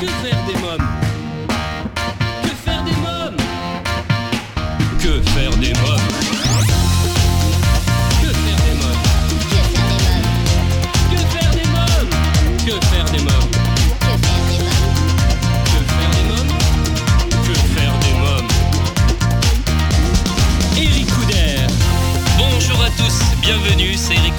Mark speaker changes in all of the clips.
Speaker 1: Que faire des mômes?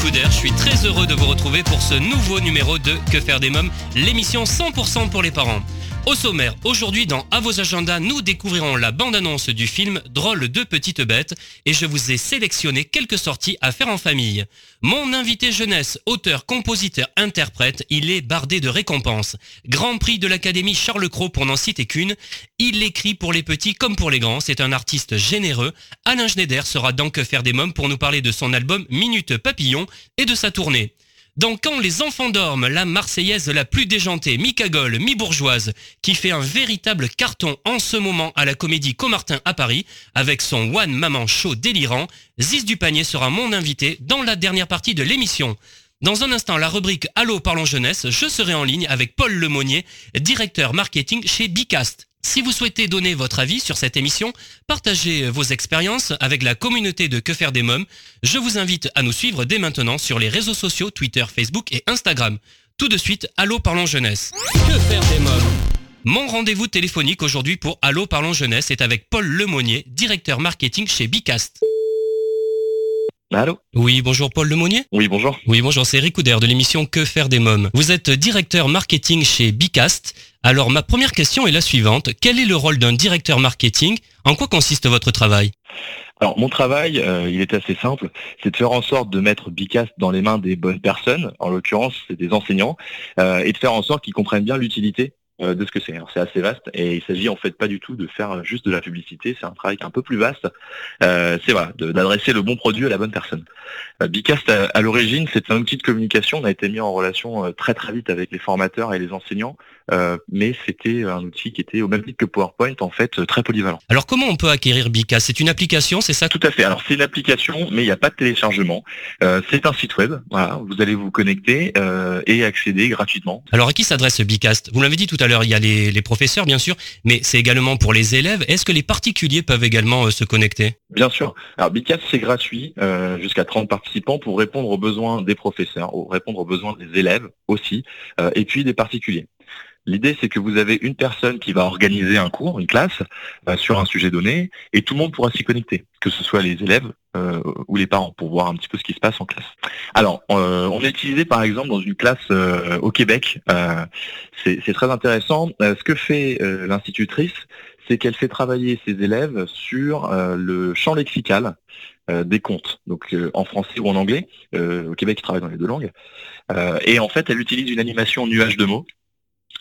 Speaker 1: Je suis très heureux de vous retrouver pour ce nouveau numéro de Que faire des mômes, l'émission 100% pour les parents. Au sommaire, aujourd'hui dans À vos agendas, nous découvrirons la bande-annonce du film Drôle de petites bêtes et je vous ai sélectionné quelques sorties à faire en famille. Mon invité jeunesse, auteur, compositeur, interprète, il est bardé de récompenses. Grand prix de l'Académie Charles Cros pour n'en citer qu'une. Il écrit pour les petits comme pour les grands, c'est un artiste généreux. Alain Schneider sera Que faire des mômes pour nous parler de son album Minute Papillon et de sa tournée. Dans Quand les enfants dorment, la Marseillaise la plus déjantée, mi-cagole, mi-bourgeoise, qui fait un véritable carton en ce moment à la comédie Comartin à Paris, avec son One Maman Show délirant, Ziz du Panier sera mon invité dans la dernière partie de l'émission. Dans un instant, la rubrique Allô Parlons Jeunesse, je serai en ligne avec Paul Lemonnier, directeur marketing chez Bicast. Si vous souhaitez donner votre avis sur cette émission, partagez vos expériences avec la communauté de Que faire des mômes. Je vous invite à nous suivre dès maintenant sur les réseaux sociaux Twitter, Facebook et Instagram. Tout de suite, Allô Parlons Jeunesse. Que faire des mômes Mon rendez-vous téléphonique aujourd'hui pour Allô Parlons Jeunesse est avec Paul Lemonnier, directeur marketing chez Bicast.
Speaker 2: Allô
Speaker 1: Oui, bonjour Paul Lemonnier.
Speaker 2: Oui, bonjour.
Speaker 1: Oui, bonjour, c'est Eric de l'émission Que faire des mômes? Vous êtes directeur marketing chez Bicast. Alors, ma première question est la suivante. Quel est le rôle d'un directeur marketing? En quoi consiste votre travail?
Speaker 2: Alors, mon travail, euh, il est assez simple. C'est de faire en sorte de mettre Bicast dans les mains des bonnes personnes, en l'occurrence, c'est des enseignants, euh, et de faire en sorte qu'ils comprennent bien l'utilité de ce que c'est. C'est assez vaste et il s'agit en fait pas du tout de faire juste de la publicité, c'est un travail un peu plus vaste. Euh, c'est voilà, d'adresser le bon produit à la bonne personne. Euh, Bicast à, à l'origine, c'est un outil de communication. On a été mis en relation euh, très très vite avec les formateurs et les enseignants, euh, mais c'était un outil qui était au même titre que PowerPoint en fait euh, très polyvalent.
Speaker 1: Alors, comment on peut acquérir Bicast? C'est une application, c'est ça?
Speaker 2: Tout à fait. Alors c'est une application, mais il n'y a pas de téléchargement. Euh, c'est un site web. Voilà, vous allez vous connecter euh, et accéder gratuitement.
Speaker 1: Alors, à qui s'adresse Bicast? Vous l'avez dit tout à l'heure, il y a les, les professeurs, bien sûr, mais c'est également pour les élèves. Est-ce que les particuliers peuvent également euh, se connecter?
Speaker 2: Bien sûr. Alors Bicast c'est gratuit, euh, jusqu'à 30 pour répondre aux besoins des professeurs, répondre aux besoins des élèves aussi, euh, et puis des particuliers. L'idée, c'est que vous avez une personne qui va organiser un cours, une classe, euh, sur un sujet donné, et tout le monde pourra s'y connecter, que ce soit les élèves euh, ou les parents, pour voir un petit peu ce qui se passe en classe. Alors, on est utilisé par exemple dans une classe au Québec. C'est très intéressant. Ce que fait l'institutrice, c'est qu'elle fait travailler ses élèves sur le champ lexical des contes, donc euh, en français ou en anglais. Euh, au Québec, ils travaillent dans les deux langues. Euh, et en fait, elle utilise une animation nuage de mots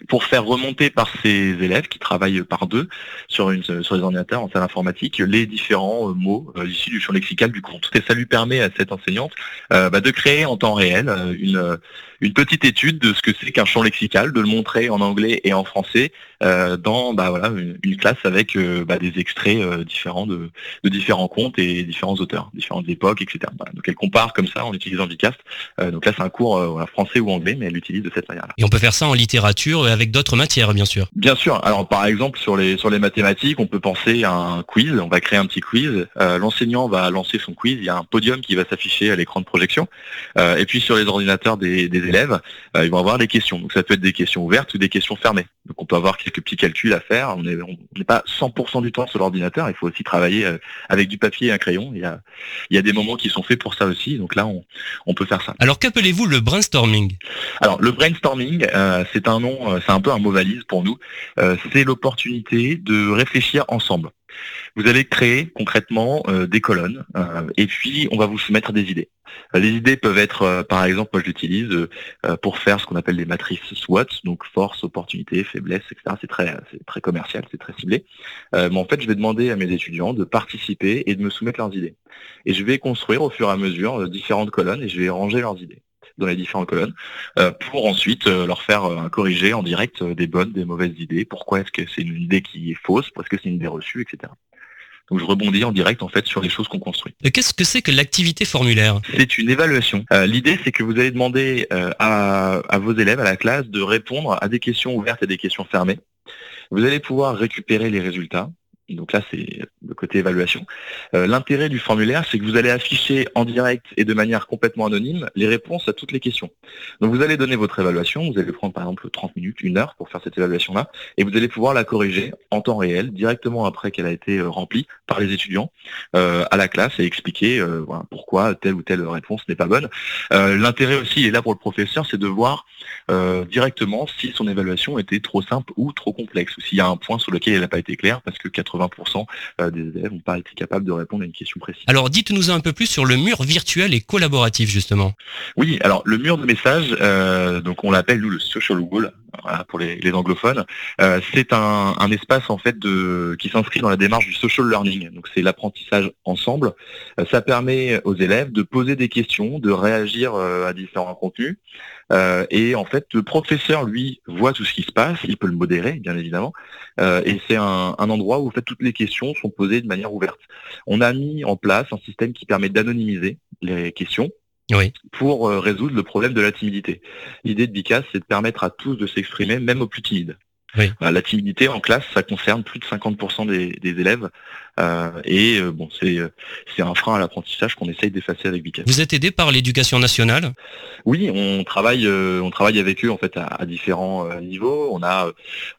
Speaker 2: pour faire remonter par ses élèves qui travaillent par deux sur, une, sur les ordinateurs en salle informatique les différents euh, mots euh, issus du champ lexical du conte. Et ça lui permet à cette enseignante euh, bah, de créer en temps réel une, une petite étude de ce que c'est qu'un champ lexical, de le montrer en anglais et en français euh, dans bah, voilà, une, classe avec bah, des extraits différents de, de différents contes et différents auteurs, différentes époques, etc. Donc elle compare comme ça en utilisant Bicast. Euh, donc là c'est un cours voilà, français ou anglais, mais elle l'utilise de cette manière-là.
Speaker 1: Et on peut faire ça en littérature avec d'autres matières, bien sûr.
Speaker 2: Bien sûr. Alors par exemple sur les sur les mathématiques, on peut penser à un quiz. On va créer un petit quiz. Euh, L'enseignant va lancer son quiz. Il y a un podium qui va s'afficher à l'écran de projection. Euh, et puis sur les ordinateurs des, des élèves, euh, ils vont avoir des questions. Donc ça peut être des questions ouvertes ou des questions fermées. Donc on peut avoir quelques petits calculs à faire. On n'est pas 100% du temps sur l'ordinateur. Il faut aussi travailler euh, avec du papier et un crayon. Il y a il y a des moments qui sont faits pour ça aussi. Donc là on on peut faire ça.
Speaker 1: Alors, qu'appelez-vous le brainstorming?
Speaker 2: Alors le brainstorming, euh, c'est un nom, euh, c'est un peu un mot valise pour nous. Euh, c'est l'opportunité de réfléchir ensemble. Vous allez créer concrètement euh, des colonnes euh, et puis on va vous soumettre des idées. Les idées peuvent être, par exemple, moi je l'utilise pour faire ce qu'on appelle les matrices SWOT, donc force, opportunité, faiblesse, etc. C'est très, très commercial, c'est très ciblé. Mais en fait, je vais demander à mes étudiants de participer et de me soumettre leurs idées. Et je vais construire au fur et à mesure différentes colonnes et je vais ranger leurs idées dans les différentes colonnes euh, pour ensuite euh, leur faire euh, un corrigé en direct des bonnes, des mauvaises idées. Pourquoi est-ce que c'est une idée qui est fausse? Pourquoi est-ce que c'est une idée reçue, etc. Donc je rebondis en direct en fait sur les choses qu'on construit.
Speaker 1: Qu'est-ce que c'est que l'activité formulaire?
Speaker 2: C'est une évaluation. L'idée c'est que vous allez demander à, à vos élèves à la classe de répondre à des questions ouvertes et des questions fermées. Vous allez pouvoir récupérer les résultats donc là, c'est le côté évaluation. Euh, l'intérêt du formulaire, c'est que vous allez afficher en direct et de manière complètement anonyme les réponses à toutes les questions. Donc vous allez donner votre évaluation, vous allez prendre par exemple 30 minutes, une heure pour faire cette évaluation-là, et vous allez pouvoir la corriger en temps réel, directement après qu'elle a été euh, remplie par les étudiants euh, à la classe et expliquer pourquoi telle ou telle réponse n'est pas bonne. L'intérêt aussi, est là pour le professeur, c'est de voir directement si son évaluation était trop simple ou trop complexe, ou s'il y a un point sur lequel elle n'a pas été claire, parce que 80 20% euh, des élèves n'ont pas été capables de répondre à une question précise.
Speaker 1: Alors dites-nous un peu plus sur le mur virtuel et collaboratif justement.
Speaker 2: Oui, alors le mur de message, euh, donc on l'appelle nous le social wall pour les, anglophones, euh, c'est un, espace en fait de, qui s'inscrit dans la démarche du social learning. Donc c'est l'apprentissage ensemble. ça permet aux élèves de poser des questions, de réagir à différents contenus. et en fait, le professeur, lui, voit tout ce qui se passe, il peut le modérer, bien évidemment, et c'est un, un, endroit où en fait, toutes les questions sont posées de manière ouverte. On a mis en place un système qui permet d'anonymiser les questions pour euh, résoudre le problème de la timidité. L'idée de Bicas, c'est de permettre à tous de s'exprimer, même aux plus timides. Bah, la timidité en classe, ça concerne plus de 50% des, élèves. Euh, et euh, bon, c'est un frein à l'apprentissage qu'on essaye d'effacer avec Bicas.
Speaker 1: Vous êtes aidé par l'éducation nationale?
Speaker 2: Oui, on travaille, on travaille avec eux en fait à, différents niveaux. On a,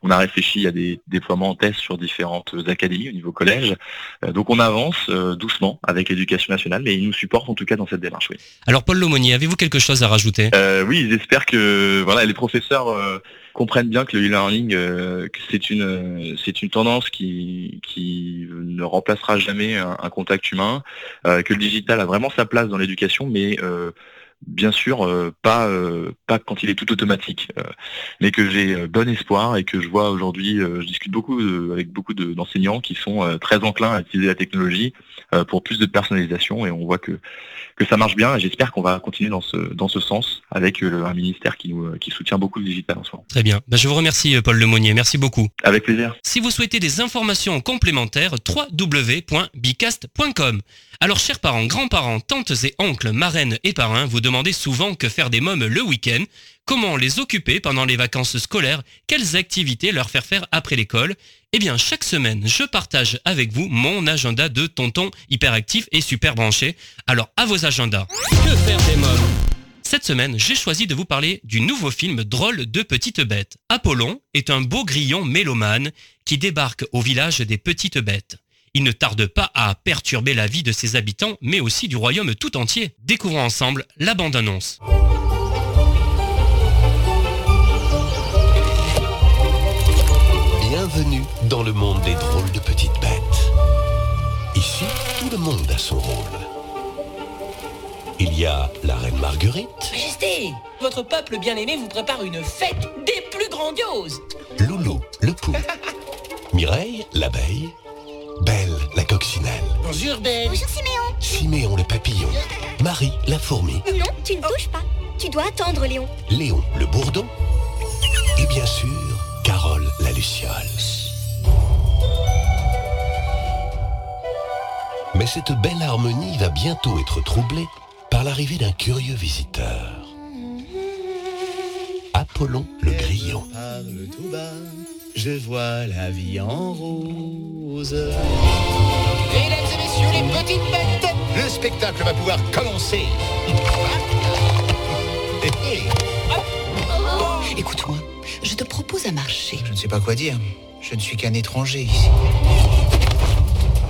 Speaker 2: on a réfléchi à des déploiements en test sur différentes académies au niveau collège. donc on avance doucement avec l'éducation nationale, mais ils nous supportent en tout cas dans cette démarche. Oui.
Speaker 1: Alors Paul Lomonier, avez-vous quelque chose à rajouter?
Speaker 2: Oui, j'espère que voilà les professeurs comprennent bien que le e-learning, euh, c'est une, c'est une tendance qui, qui ne remplacera jamais un, contact humain, euh, que le digital a vraiment sa place dans l'éducation, mais euh, bien sûr pas pas quand il est tout automatique, mais que j'ai bon espoir et que je vois aujourd'hui, je discute beaucoup avec beaucoup d'enseignants qui sont très enclins à utiliser la technologie pour plus de personnalisation et on voit que que ça marche bien et j'espère qu'on va continuer dans ce, dans ce sens avec euh, un ministère qui, nous, euh, qui soutient beaucoup le digital en ce moment.
Speaker 1: Très bien. Ben, je vous remercie euh, Paul Lemonnier. Merci beaucoup.
Speaker 2: Avec plaisir.
Speaker 1: Si vous souhaitez des informations complémentaires, www.bicast.com. Alors chers parents, grands-parents, tantes et oncles, marraines et parrains, vous demandez souvent que faire des mômes le week-end, comment les occuper pendant les vacances scolaires, quelles activités leur faire faire après l'école eh bien, chaque semaine, je partage avec vous mon agenda de tonton hyperactif et super branché. Alors, à vos agendas. Que faire des mômes? Cette semaine, j'ai choisi de vous parler du nouveau film drôle de petites bêtes. Apollon est un beau grillon mélomane qui débarque au village des petites bêtes. Il ne tarde pas à perturber la vie de ses habitants, mais aussi du royaume tout entier. Découvrons ensemble la bande-annonce.
Speaker 3: Bienvenue dans le monde des drôles de petites bêtes. Ici, tout le monde a son rôle. Il y a la reine Marguerite.
Speaker 4: Majesté, votre peuple bien-aimé vous prépare une fête des plus grandioses.
Speaker 3: Loulou, le pou. Mireille, l'abeille. Belle, la coccinelle.
Speaker 4: Bonjour, Belle.
Speaker 5: Bonjour, Siméon.
Speaker 3: Siméon, le papillon. Marie, la fourmi.
Speaker 5: Non, tu ne bouges pas. Tu dois attendre, Léon.
Speaker 3: Léon, le bourdon. Et bien sûr, Carole, la luciole. Mais cette belle harmonie va bientôt être troublée par l'arrivée d'un curieux visiteur. Apollon le grillon.
Speaker 6: Parle tout bas, je vois la vie en rose.
Speaker 4: Mesdames et messieurs, les petites bêtes,
Speaker 6: le spectacle va pouvoir commencer.
Speaker 7: Écoute-moi, je te propose un marché.
Speaker 6: Je ne sais pas quoi dire. Je ne suis qu'un étranger ici.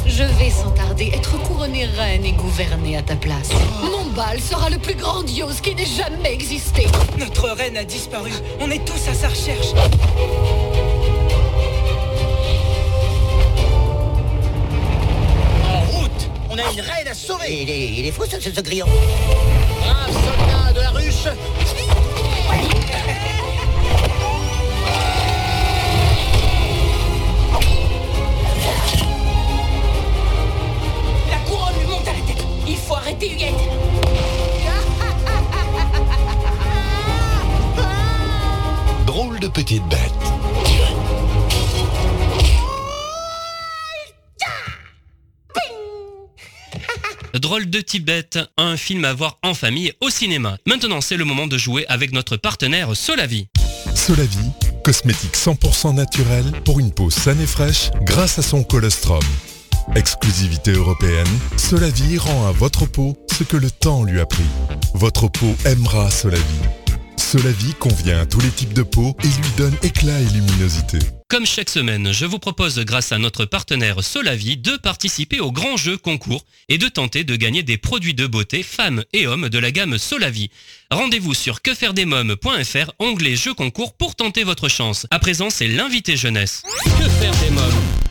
Speaker 7: Je vais sans tarder être couronnée reine et gouverner à ta place.
Speaker 4: Oh. Mon bal sera le plus grandiose qui n'ait jamais existé.
Speaker 8: Notre reine a disparu. On est tous à sa recherche.
Speaker 6: A une reine à sauver
Speaker 9: Il est, il est fou ce, ce, ce grillon.
Speaker 6: Brave soldat de la ruche
Speaker 4: arrêter Huguette
Speaker 3: Drôle de petite bête.
Speaker 1: Drôle de Tibet, un film à voir en famille au cinéma. Maintenant, c'est le moment de jouer avec notre partenaire Solavi.
Speaker 9: Solavi, cosmétique 100% naturel pour une peau saine et fraîche grâce à son colostrum. Exclusivité européenne, Solavi rend à votre peau ce que le temps lui a pris. Votre peau aimera Solavi. Solavi convient à tous les types de peau et lui donne éclat et luminosité.
Speaker 1: Comme chaque semaine, je vous propose, grâce à notre partenaire Solavi, de participer au grand jeu concours et de tenter de gagner des produits de beauté femmes et hommes de la gamme Solavi. Rendez-vous sur quefairedesmoms.fr, onglet jeu concours pour tenter votre chance. À présent, c'est l'invité jeunesse. Que faire des mômes?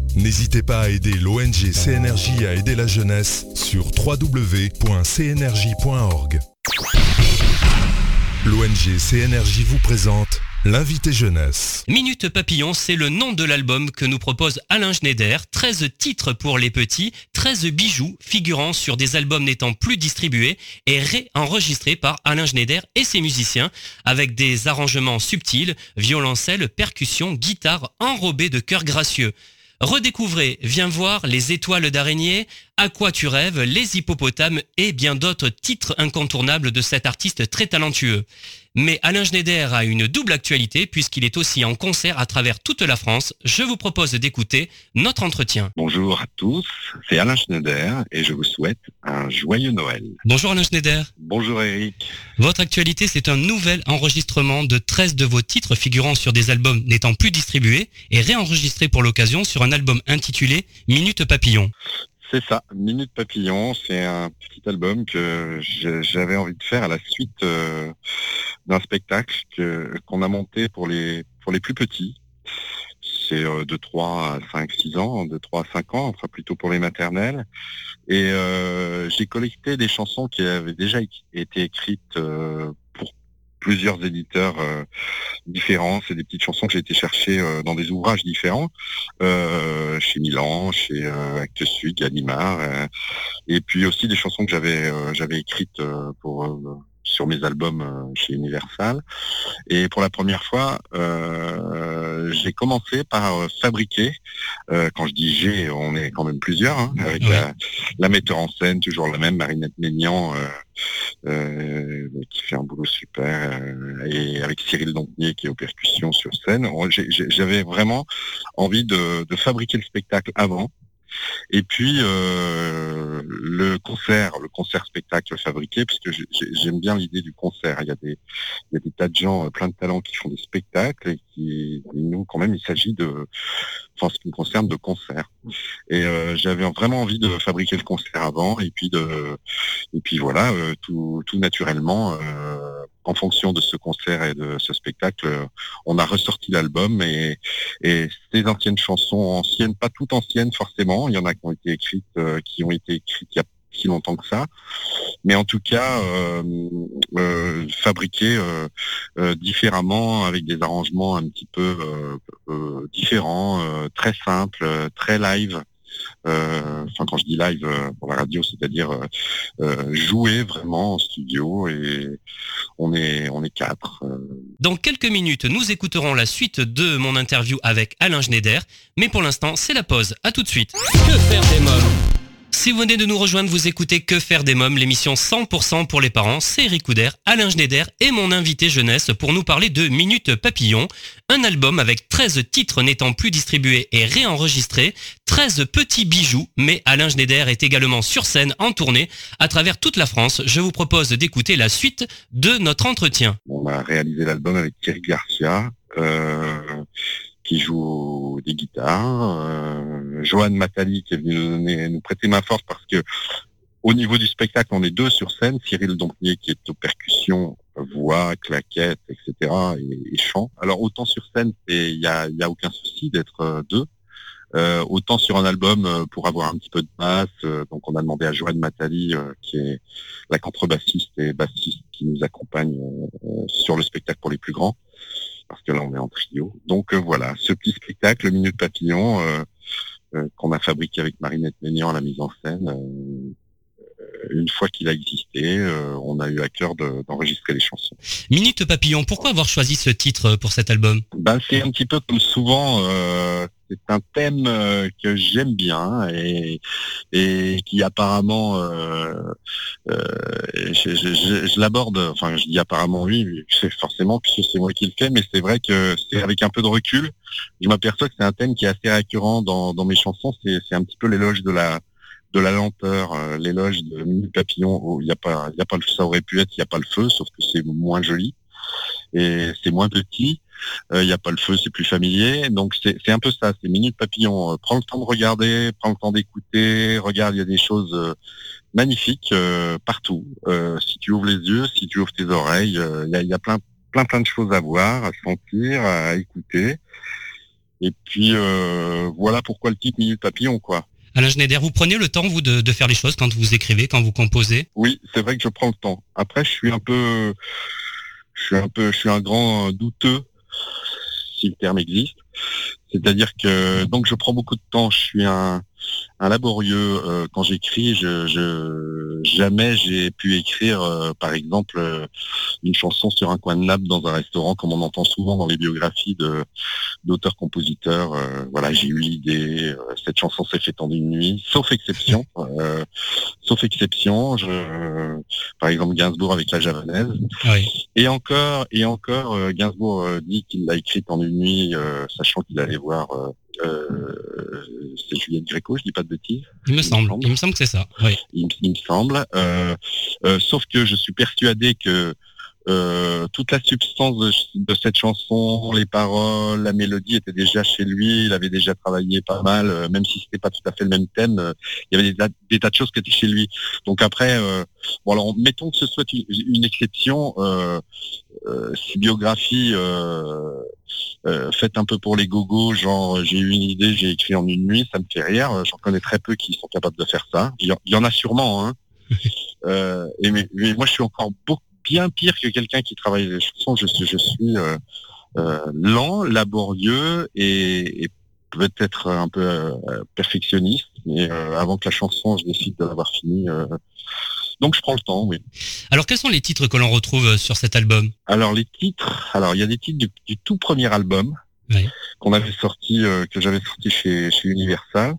Speaker 9: N'hésitez pas à aider l'ONG CNRJ à aider la jeunesse sur www.cnrj.org. L'ONG CNRJ vous présente L'invité jeunesse.
Speaker 1: Minute Papillon, c'est le nom de l'album que nous propose Alain Schneider. 13 titres pour les petits, 13 bijoux figurant sur des albums n'étant plus distribués et réenregistrés par Alain Schneider et ses musiciens avec des arrangements subtils, violoncelle, percussion, guitare enrobés de cœurs gracieux. Redécouvrez, viens voir les étoiles d'araignée, À quoi tu rêves, les hippopotames et bien d'autres titres incontournables de cet artiste très talentueux. Mais Alain Schneider a une double actualité puisqu'il est aussi en concert à travers toute la France. Je vous propose d'écouter notre entretien.
Speaker 10: Bonjour à tous, c'est Alain Schneider et je vous souhaite un joyeux Noël.
Speaker 1: Bonjour Alain Schneider.
Speaker 10: Bonjour Eric.
Speaker 1: Votre actualité, c'est un nouvel enregistrement de 13 de vos titres figurant sur des albums n'étant plus distribués et réenregistrés pour l'occasion sur un album intitulé Minute Papillon.
Speaker 10: C'est ça, Minute Papillon, c'est un petit album que j'avais envie de faire à la suite euh, d'un spectacle qu'on a monté pour les pour les plus petits. C'est euh, de 3 à 5, 6 ans, de 3 à 5 ans, enfin plutôt pour les maternelles. Et euh, j'ai collecté des chansons qui avaient déjà été écrites plusieurs éditeurs euh, différents. C'est des petites chansons que j'ai été chercher euh, dans des ouvrages différents, euh, chez Milan, chez Actes Sud, Gallimard, et puis aussi des chansons que j'avais j'avais écrites pour sur mes albums chez Universal. Et pour la première fois, j'ai commencé par fabriquer, quand je dis j'ai, on est quand même plusieurs, hein, avec la, metteur en scène, toujours la même, Marinette Ménian, euh, qui fait un boulot super, euh, et avec Cyril Dompnier qui est aux percussions sur scène. J'avais vraiment envie de, de fabriquer le spectacle avant, et puis euh, le concert, le concert spectacle fabriqué, parce que j'aime bien l'idée du concert. Il y, a des, tas de gens, euh, plein de talents qui font des spectacles et qui, nous, quand même, il s'agit de, enfin, ce qui me concerne, de concert. Et euh, j'avais vraiment envie de fabriquer le concert avant, et puis de, et puis voilà, tout, tout naturellement. En fonction de ce concert et de ce spectacle, on a ressorti l'album et, ces anciennes chansons, anciennes, pas toutes anciennes forcément, il y en a qui ont été écrites, euh, qui ont été écrites il y a si longtemps que ça, mais en tout cas euh, euh, fabriquées différemment avec des arrangements un petit peu différents, très simples, très live. Enfin quand je dis live pour la radio, c'est-à-dire jouer vraiment en studio et on est on est quatre.
Speaker 1: Dans quelques minutes, nous écouterons la suite de mon interview avec Alain Schneider, mais pour l'instant, c'est la pause. À tout de suite. Que faire des mômes? Si vous venez de nous rejoindre, vous écoutez Que faire des mômes, l'émission 100% pour les parents. C'est Eric Couder, Alain Schneider et mon invité jeunesse pour nous parler de Minute Papillon, un album avec 13 titres n'étant plus distribués et réenregistrés, 13 petits bijoux, mais Alain Schneider est également sur scène en tournée à travers toute la France. Je vous propose d'écouter la suite de notre entretien.
Speaker 10: On a réalisé l'album avec Thierry Garcia. Euh, qui joue des guitares, euh, Johan Matali qui est venu nous, donner, nous prêter ma force parce que au niveau du spectacle, on est deux sur scène, Cyril Dompnier qui est aux percussions, voix, claquettes, etc. et, chant. Alors autant sur scène, il y a, y a aucun souci d'être euh, deux. Euh, autant sur un album pour avoir un petit peu de basse, euh, donc on a demandé à Joanne Matali, qui est la contrebassiste et bassiste qui nous accompagne sur le spectacle pour les plus grands, parce que là on est en trio. Donc voilà, ce petit spectacle, le Minute Papillon, qu'on a fabriqué avec Marinette Ménian à la mise en scène, une fois qu'il a existé, euh, on a eu à cœur d'enregistrer les chansons.
Speaker 1: Minute Papillon, pourquoi avoir choisi ce titre pour cet album?
Speaker 10: Ben, C'est un petit peu comme souvent, euh, c'est un thème euh, que j'aime bien et, et qui apparemment, je, l'aborde, enfin je dis apparemment oui, forcément puisque c'est moi qui le fais, mais c'est vrai que c'est avec un peu de recul, je m'aperçois que c'est un thème qui est assez récurrent dans, dans mes chansons, c'est un petit peu l'éloge de la de la lenteur, euh, l'éloge de Mini Papillon, il n'y a pas, il a pas ça aurait pu être, il n'y a pas le feu, sauf que c'est moins joli et c'est moins petit. Euh, il n'y a pas le feu, c'est plus familier. Donc c'est un peu ça, c'est Minute Papillon. Euh, prends le temps de regarder, prends le temps d'écouter, regarde, il y a des choses magnifiques partout. si tu ouvres les yeux, si tu ouvres tes oreilles, il y a, y, a, plein, plein, plein de choses à voir, à sentir, à écouter. Et puis voilà pourquoi le titre Minute Papillon, quoi.
Speaker 1: Alain Schneider, vous prenez le temps, vous, de, faire les choses quand vous écrivez, quand vous composez?
Speaker 10: Oui, c'est vrai que je prends le temps. Après, je suis un peu, je suis un peu, je suis un grand douteux, si le terme existe. C'est-à-dire que donc je prends beaucoup de temps. Je suis un, un laborieux euh, quand j'écris. Je, je, jamais j'ai pu écrire, euh, par exemple, euh, une chanson sur un coin de nappe dans un restaurant, comme on entend souvent dans les biographies de d'auteurs-compositeurs. voilà, j'ai eu l'idée. cette chanson s'est faite en une nuit, sauf exception. sauf exception. Je, par exemple, Gainsbourg avec la javanaise. Et encore, et encore, Gainsbourg dit qu'il l'a écrite en une nuit, sachant qu'il allait voir c'est Juliette Gréco, je dis pas de bêtises.
Speaker 1: Il me semble, il me semble que c'est ça. Oui.
Speaker 10: Il, me semble. Euh, euh, sauf que je suis persuadé que euh, toute la substance de, cette chanson, les paroles, la mélodie était déjà chez lui. Il avait déjà travaillé pas mal, même si c'était pas tout à fait le même thème. il y avait des, tas de choses qui étaient chez lui. Donc après, bon alors mettons que ce soit une, exception. ces biographies euh, faites un peu pour les gogos, genre j'ai eu une idée, j'ai écrit en une nuit, ça me fait rire. J'en connais très peu qui sont capables de faire ça. Il y, en a sûrement, hein. euh, et mais, moi je suis encore beaucoup bien pire que quelqu'un qui travaille les chansons. Je suis, je suis euh, euh lent, laborieux et, et peut-être un peu euh, perfectionniste. Mais avant que la chanson, je décide de l'avoir finie donc je prends le temps, oui.
Speaker 1: Alors quels sont les titres que l'on retrouve euh, sur cet album?
Speaker 10: Alors les titres, alors il y a des titres du, tout premier album qu'on avait sorti, euh, que j'avais sorti chez, chez Universal,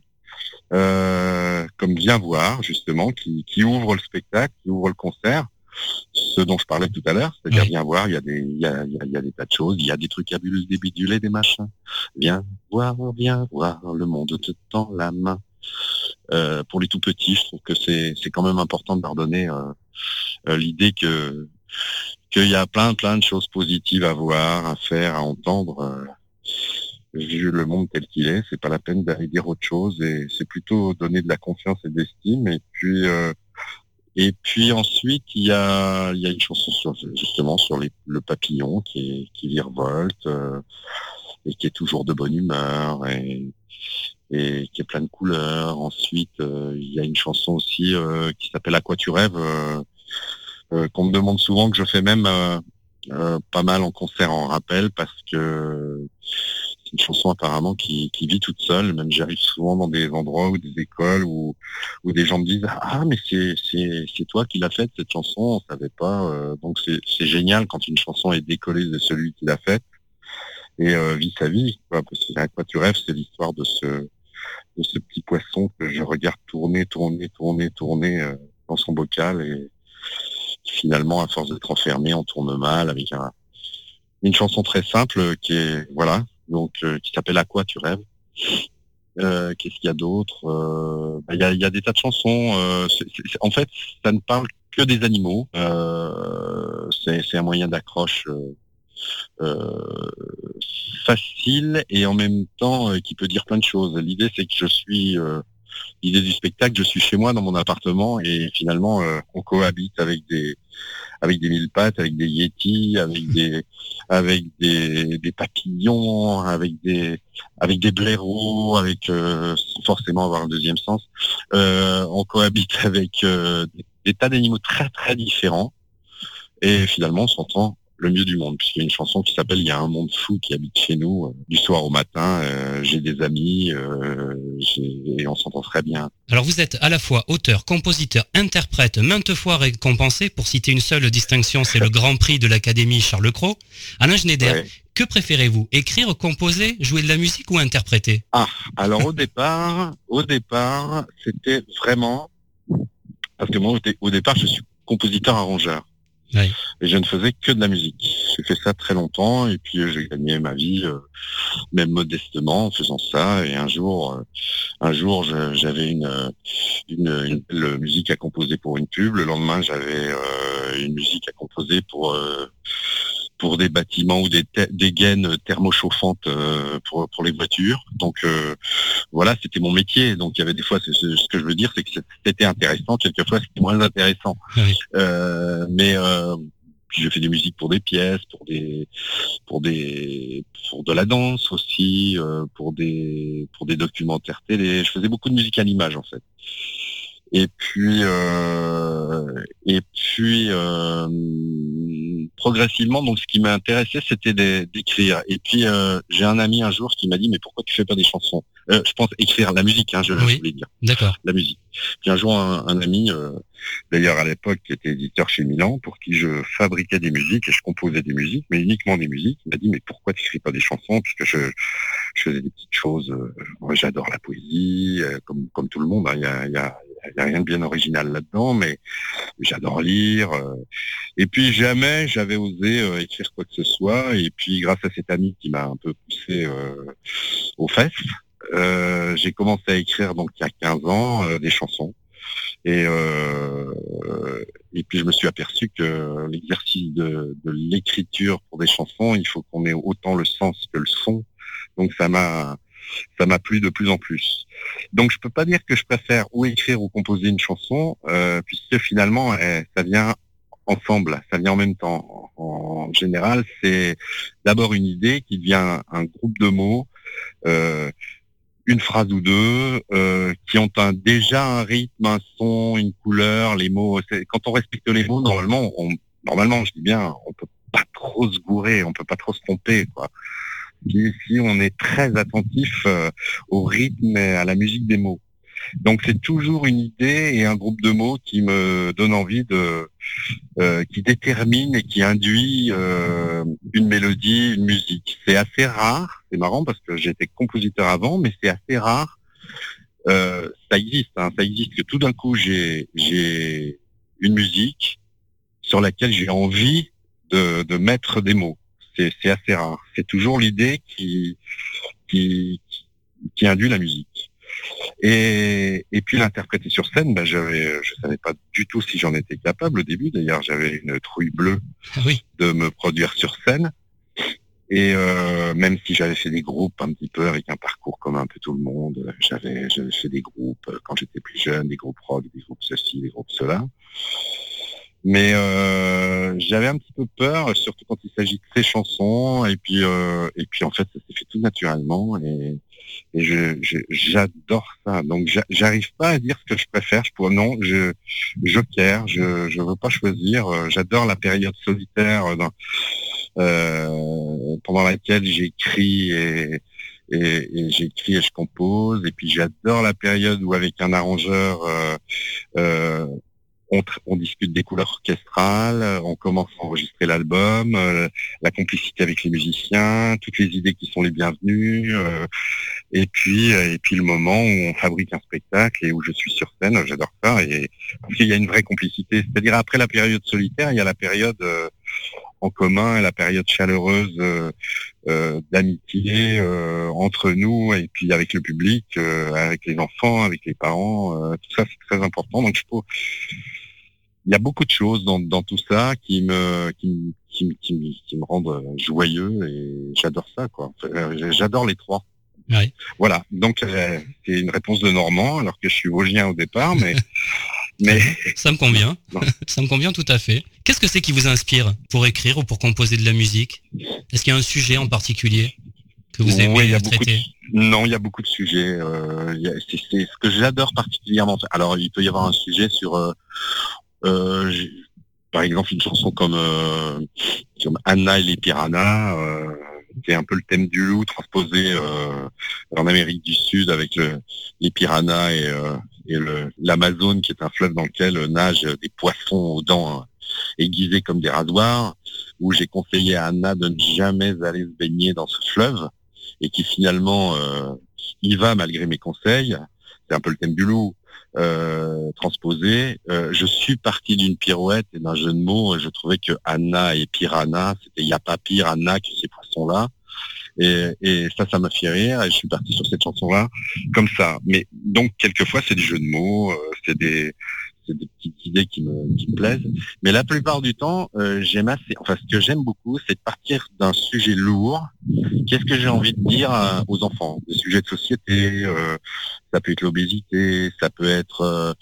Speaker 10: euh, comme Bien voir justement, qui, ouvre le spectacle, qui ouvre le concert ce dont je parlais tout à l'heure, c'est-à-dire bien voir, il y, a des, il, y a, il y a des tas de choses, il y a des trucs bulles, des bidules des machins. Viens voir, viens voir, le monde te tend la main. Euh, pour les tout petits, je trouve que c'est quand même important de leur donner euh, euh, l'idée que qu'il y a plein plein de choses positives à voir, à faire, à entendre. vu le monde tel qu'il est, c'est pas la peine d'aller dire autre chose et c'est plutôt donner de la confiance et de l'estime. Et puis et puis ensuite il y a y a une chanson sur, justement sur les, le papillon qui est, qui virevolte et qui est toujours de bonne humeur et et qui est plein de couleurs. Ensuite, euh, il y a une chanson aussi euh, qui s'appelle À quoi tu rêves, euh, qu'on me demande souvent, que je fais même pas mal en concert en rappel parce que une chanson apparemment qui, qui, vit toute seule. Même j'arrive souvent dans des endroits ou des écoles où, où des gens me disent ah mais c'est toi qui l'as faite cette chanson, on savait pas. donc c'est génial quand une chanson est décollée de celui qui l'a faite et vit sa vie. Parce que à quoi tu rêves, c'est l'histoire de ce de ce petit poisson que je regarde tourner, tourner, tourner, tourner euh, dans son bocal et finalement, à force d'être enfermé, on tourne mal avec un, une chanson très simple qui est voilà donc euh, qui s'appelle À quoi tu rêves? Euh, Qu'est-ce qu'il y a d'autre? Bah, Il y, a, y, a, des tas de chansons. en fait, ça ne parle que des animaux. C'est un moyen d'accroche euh, facile et en même temps euh, qui peut dire plein de choses. L'idée c'est que je suis euh, l'idée du spectacle, je suis chez moi dans mon appartement et finalement on cohabite avec des avec des mille pattes, avec des yétis, avec des avec des, des papillons, avec des avec des blaireaux, avec forcément avoir un deuxième sens. on cohabite avec des tas d'animaux très très différents et finalement on s'entend le mieux du monde, puisqu'il y a une chanson qui s'appelle Il y a un monde fou qui habite chez nous, euh, du soir au matin, euh, j'ai des amis, euh, et on s'entend très bien.
Speaker 1: Alors vous êtes à la fois auteur, compositeur, interprète, maintes fois récompensé, pour citer une seule distinction, c'est le Grand Prix de l'Académie Charles Cros. Alain Schneider, que préférez-vous Écrire, composer, jouer de la musique ou interpréter?
Speaker 10: Ah, alors au départ, au départ, c'était vraiment... Parce que moi, au départ, je suis Et je ne faisais que de la musique. J'ai fait ça très longtemps et puis euh, j'ai gagné ma vie, euh, même modestement, en faisant ça. Et un jour, euh, un jour, j'avais une, une, une, musique à composer pour une pub. Le lendemain, j'avais une musique à composer pour pour des bâtiments ou des, des gaines thermochauffantes euh, pour, pour les voitures. Donc euh, voilà, c'était mon métier. Donc il y avait des fois, ce que je veux dire, c'est que c'était intéressant, quelquefois c'était moins intéressant. Euh, mais je fais des musiques pour des pièces, pour des pour des pour de la danse aussi, pour des pour des documentaires télé. Je faisais beaucoup de musique à l'image en fait. Et puis, euh, et puis euh, progressivement, donc ce qui m'a intéressé, c'était d'écrire. Et puis euh, j'ai un ami un jour qui m'a dit mais pourquoi tu fais pas des chansons? Euh, Je pense écrire la musique, hein, je, voulais dire.
Speaker 1: D'accord.
Speaker 10: La musique. Puis un jour un, un ami, euh, d'ailleurs à l'époque qui était éditeur chez Milan, pour qui je fabriquais des musiques et je composais des musiques, mais uniquement des musiques, il m'a dit mais pourquoi tu écris pas des chansons? Puisque je, je faisais des petites choses. moi j'adore la poésie, comme comme tout le monde. Hein, il y a, y a il n'y a rien de bien original là-dedans, mais j'adore lire. Euh. Et puis jamais j'avais osé euh, écrire quoi que ce soit. Et puis grâce à cet ami qui m'a un peu poussé euh, aux fesses, j'ai commencé à écrire donc il y a 15 ans des chansons. Et, et puis je me suis aperçu que l'exercice de, de l'écriture pour des chansons, il faut qu'on ait autant le sens que le son. Donc ça m'a ça m'a plu de plus en plus. Donc je peux pas dire que je préfère ou écrire ou composer une chanson, euh, puisque finalement eh, ça vient ensemble, ça vient en même temps. En, général, c'est d'abord une idée qui devient un groupe de mots, euh, une phrase ou deux, euh, qui ont déjà un rythme, un son, une couleur. Les mots, quand on respecte les mots, normalement, on, normalement, je dis bien, on peut pas trop se gourer, on peut pas trop se tromper, quoi si on est très attentif euh, au rythme et à la musique des mots. Donc c'est toujours une idée et un groupe de mots qui me donne envie de, euh, qui détermine et qui induit euh, une mélodie, une musique. C'est assez rare. C'est marrant parce que j'étais compositeur avant, mais c'est assez rare. ça existe, hein, ça existe que tout d'un coup j'ai une musique sur laquelle j'ai envie de mettre des mots c'est assez rare. C'est toujours l'idée qui, qui, qui induit la musique. Et, et puis l'interpréter sur scène, ben j'avais, je savais pas du tout si j'en étais capable au début. D'ailleurs, j'avais une trouille bleue
Speaker 1: ah oui.
Speaker 10: de me produire sur scène. Et euh, même si j'avais fait des groupes un petit peu avec un parcours comme un peu tout le monde, j'avais, j'avais fait des groupes quand j'étais plus jeune, des groupes rock, des groupes ceci, des groupes cela. Mais euh, j'avais un petit peu peur, surtout quand il s'agit de ces chansons. Et puis, euh, et puis en fait, ça s'est fait tout naturellement. Et, et j'adore ça. Donc, j'arrive pas à dire ce que je préfère. Je pourrais, non, je joker. Je je veux pas choisir. Euh, j'adore la période solitaire euh, pendant laquelle j'écris et et, et j'écris et je compose. Et puis j'adore la période où avec un arrangeur euh, euh, on, discute des couleurs orchestrales, euh, on commence à enregistrer l'album, euh, la complicité avec les musiciens, toutes les idées qui sont les bienvenues, euh, et puis et puis le moment où on fabrique un spectacle et où je suis sur scène, j'adore ça, et qu'il y a une vraie complicité. C'est-à-dire après la période solitaire, il y a la période en commun et la période chaleureuse d'amitié entre nous et puis avec le public, avec les enfants, avec les parents, tout ça c'est très important. Il y a beaucoup de choses dans, dans tout ça qui me qui, qui, qui, qui me rendent joyeux et j'adore ça quoi. J'adore les trois. Voilà, donc c'est une réponse de Normand, alors que je suis vosgien au départ, mais... mais...
Speaker 1: Ça me convient, ça me convient tout à fait. Qu'est-ce que c'est qui vous inspire pour écrire ou pour composer de la musique? Est-ce qu'il y a un sujet en particulier que vous aimez traiter
Speaker 10: Non, il y a beaucoup de sujets. Euh, c'est ce que j'adore particulièrement. Alors, il peut y avoir un sujet sur, euh, euh, par exemple, une chanson comme, Anna et les piranhas, qui est un peu le thème du loup transposé en Amérique du Sud avec les piranhas et, et l'Amazone, qui est un fleuve dans lequel nagent des poissons aux dents aiguisées comme des rasoirs, où j'ai conseillé à Anna de ne jamais aller se baigner dans ce fleuve et qui finalement euh, y va malgré mes conseils. C'est un peu le thème du loup. Euh, transposé. Euh, je suis parti d'une pirouette et d'un jeu de mots. Je trouvais que Anna et Piranha, c'était il n'y a pas pire Anna que ces poissons-là. Et, et, ça, ça m'a fait rire et je suis parti sur cette chanson-là comme ça. Mais donc, quelquefois, c'est des jeux de mots, c'est des, c'est des petites idées qui me, qui me plaisent. Mais la plupart du temps, euh, j'aime assez. Enfin, ce que j'aime beaucoup, c'est de partir d'un sujet lourd. Qu'est-ce que j'ai envie de dire aux enfants? Des sujets de société. Euh, ça peut être l'obésité, ça peut être, euh,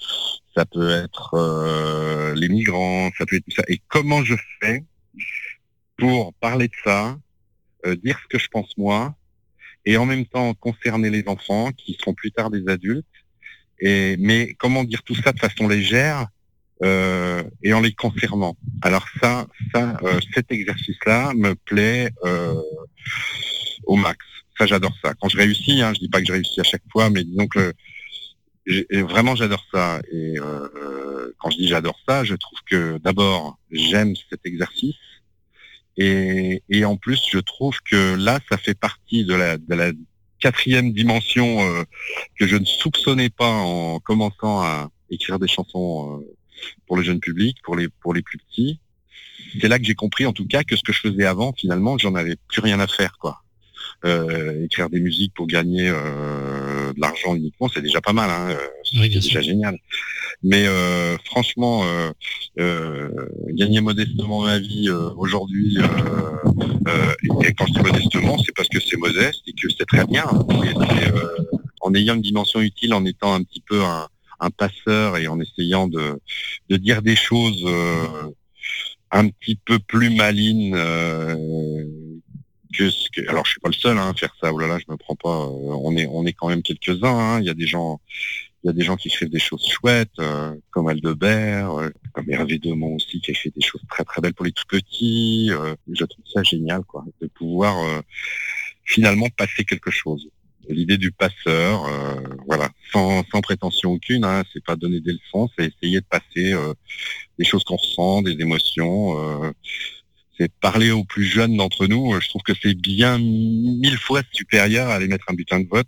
Speaker 10: ça peut être les migrants, ça peut être tout ça. Et comment je fais pour parler de ça, dire ce que je pense moi, et en même temps concerner les enfants qui seront plus tard des adultes et, mais comment dire tout ça de façon légère euh, et en les concernant. Alors ça, ça, euh, cet exercice-là me plaît euh, au max. Ça, j'adore ça. Quand je réussis, hein, je dis pas que je réussis à chaque fois, mais disons que vraiment j'adore ça. Et euh, quand je dis j'adore ça, je trouve que d'abord j'aime cet exercice. Et, et, en plus, je trouve que là, ça fait partie de la, de la quatrième dimension euh, que je ne soupçonnais pas en commençant à écrire des chansons euh, pour le jeune public, pour les pour les plus petits. C'est là que j'ai compris, en tout cas, que ce que je faisais avant, finalement, j'en avais plus rien à faire, quoi. Euh, écrire des musiques pour gagner euh, de l'argent uniquement, c'est déjà pas mal, hein, c'est déjà génial. Mais euh, franchement, gagner modestement ma vie aujourd'hui, et quand je dis modestement, c'est parce que c'est modeste et que c'est très bien. en ayant une dimension utile, en étant un petit peu un, un passeur et en essayant de, de dire des choses un petit peu plus malines alors je suis pas le seul hein, à faire ça. Oh là là, je me prends pas. Euh, on est on est quand même quelques uns. Hein. Il y a des gens il y a des gens qui écrivent des choses chouettes, euh, comme Aldebert, euh, comme Hervé Demont aussi, qui a fait des choses très très belles pour les tout petits. je trouve ça génial, quoi, de pouvoir finalement passer quelque chose. L'idée du passeur, voilà, sans, sans prétention aucune, hein, c'est pas donner des leçons, c'est essayer de passer des choses qu'on ressent, des émotions c'est parler aux plus jeunes d'entre nous. Je trouve que c'est bien mille fois supérieur à aller mettre un bulletin de vote.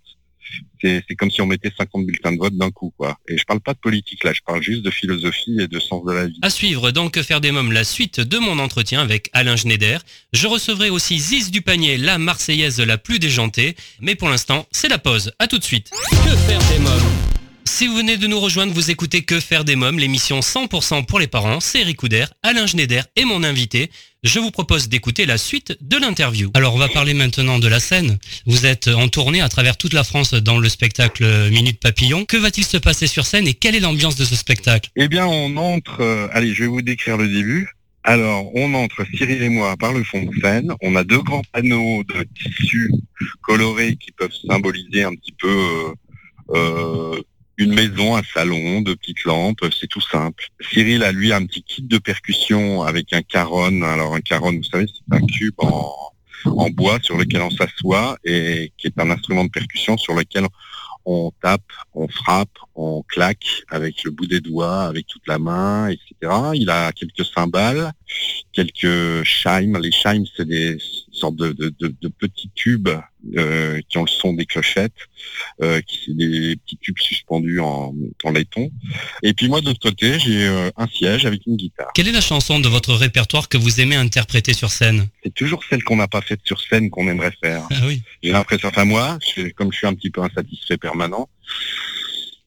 Speaker 10: C'est comme si on mettait 50 bulletins de vote d'un coup, quoi. Et je parle pas de politique là, je parle juste de philosophie et de sens de la vie.
Speaker 1: À suivre dans Que faire des mômes, la suite de mon entretien avec Alain Schneider. Je recevrai aussi Ziz du panier, la Marseillaise la plus déjantée. Mais pour l'instant, c'est la pause. À tout de suite. Que faire des mômes? Si vous venez de nous rejoindre, vous écoutez Que faire des mômes, l'émission 100% pour les parents. C'est Eric Couder, Alain Schneider et mon invité. Je vous propose d'écouter la suite de l'interview. Alors on va parler maintenant de la scène. Vous êtes en tournée à travers toute la France dans le spectacle Minute Papillon. Que va-t-il se passer sur scène et quelle est l'ambiance de ce spectacle?
Speaker 10: Eh bien on entre, euh, allez je vais vous décrire le début. Alors, on entre, Cyril et moi, par le fond de scène. On a deux grands panneaux de tissus colorés qui peuvent symboliser un petit peu euh, euh une maison, un salon, deux petites lampes, c'est tout simple. Cyril a lui un petit kit de percussion avec un caron. Alors un caron, vous savez, c'est un cube en, en bois sur lequel on s'assoit et qui est un instrument de percussion sur lequel on tape, on frappe, on claque avec le bout des doigts, avec toute la main, etc. Il a quelques cymbales, quelques chimes. Les chimes, c'est des sortes de, petits tubes euh, qui ont le son des clochettes, euh, qui des petits tubes suspendus en, laiton. Et puis moi, de l'autre côté, j'ai euh, un siège avec une guitare.
Speaker 1: Quelle est la chanson de votre répertoire que vous aimez interpréter sur scène?
Speaker 10: C'est toujours celle qu'on n'a pas faite sur scène qu'on aimerait faire.
Speaker 1: Ah oui.
Speaker 10: J'ai l'impression, enfin moi, comme je suis un petit peu insatisfait permanent,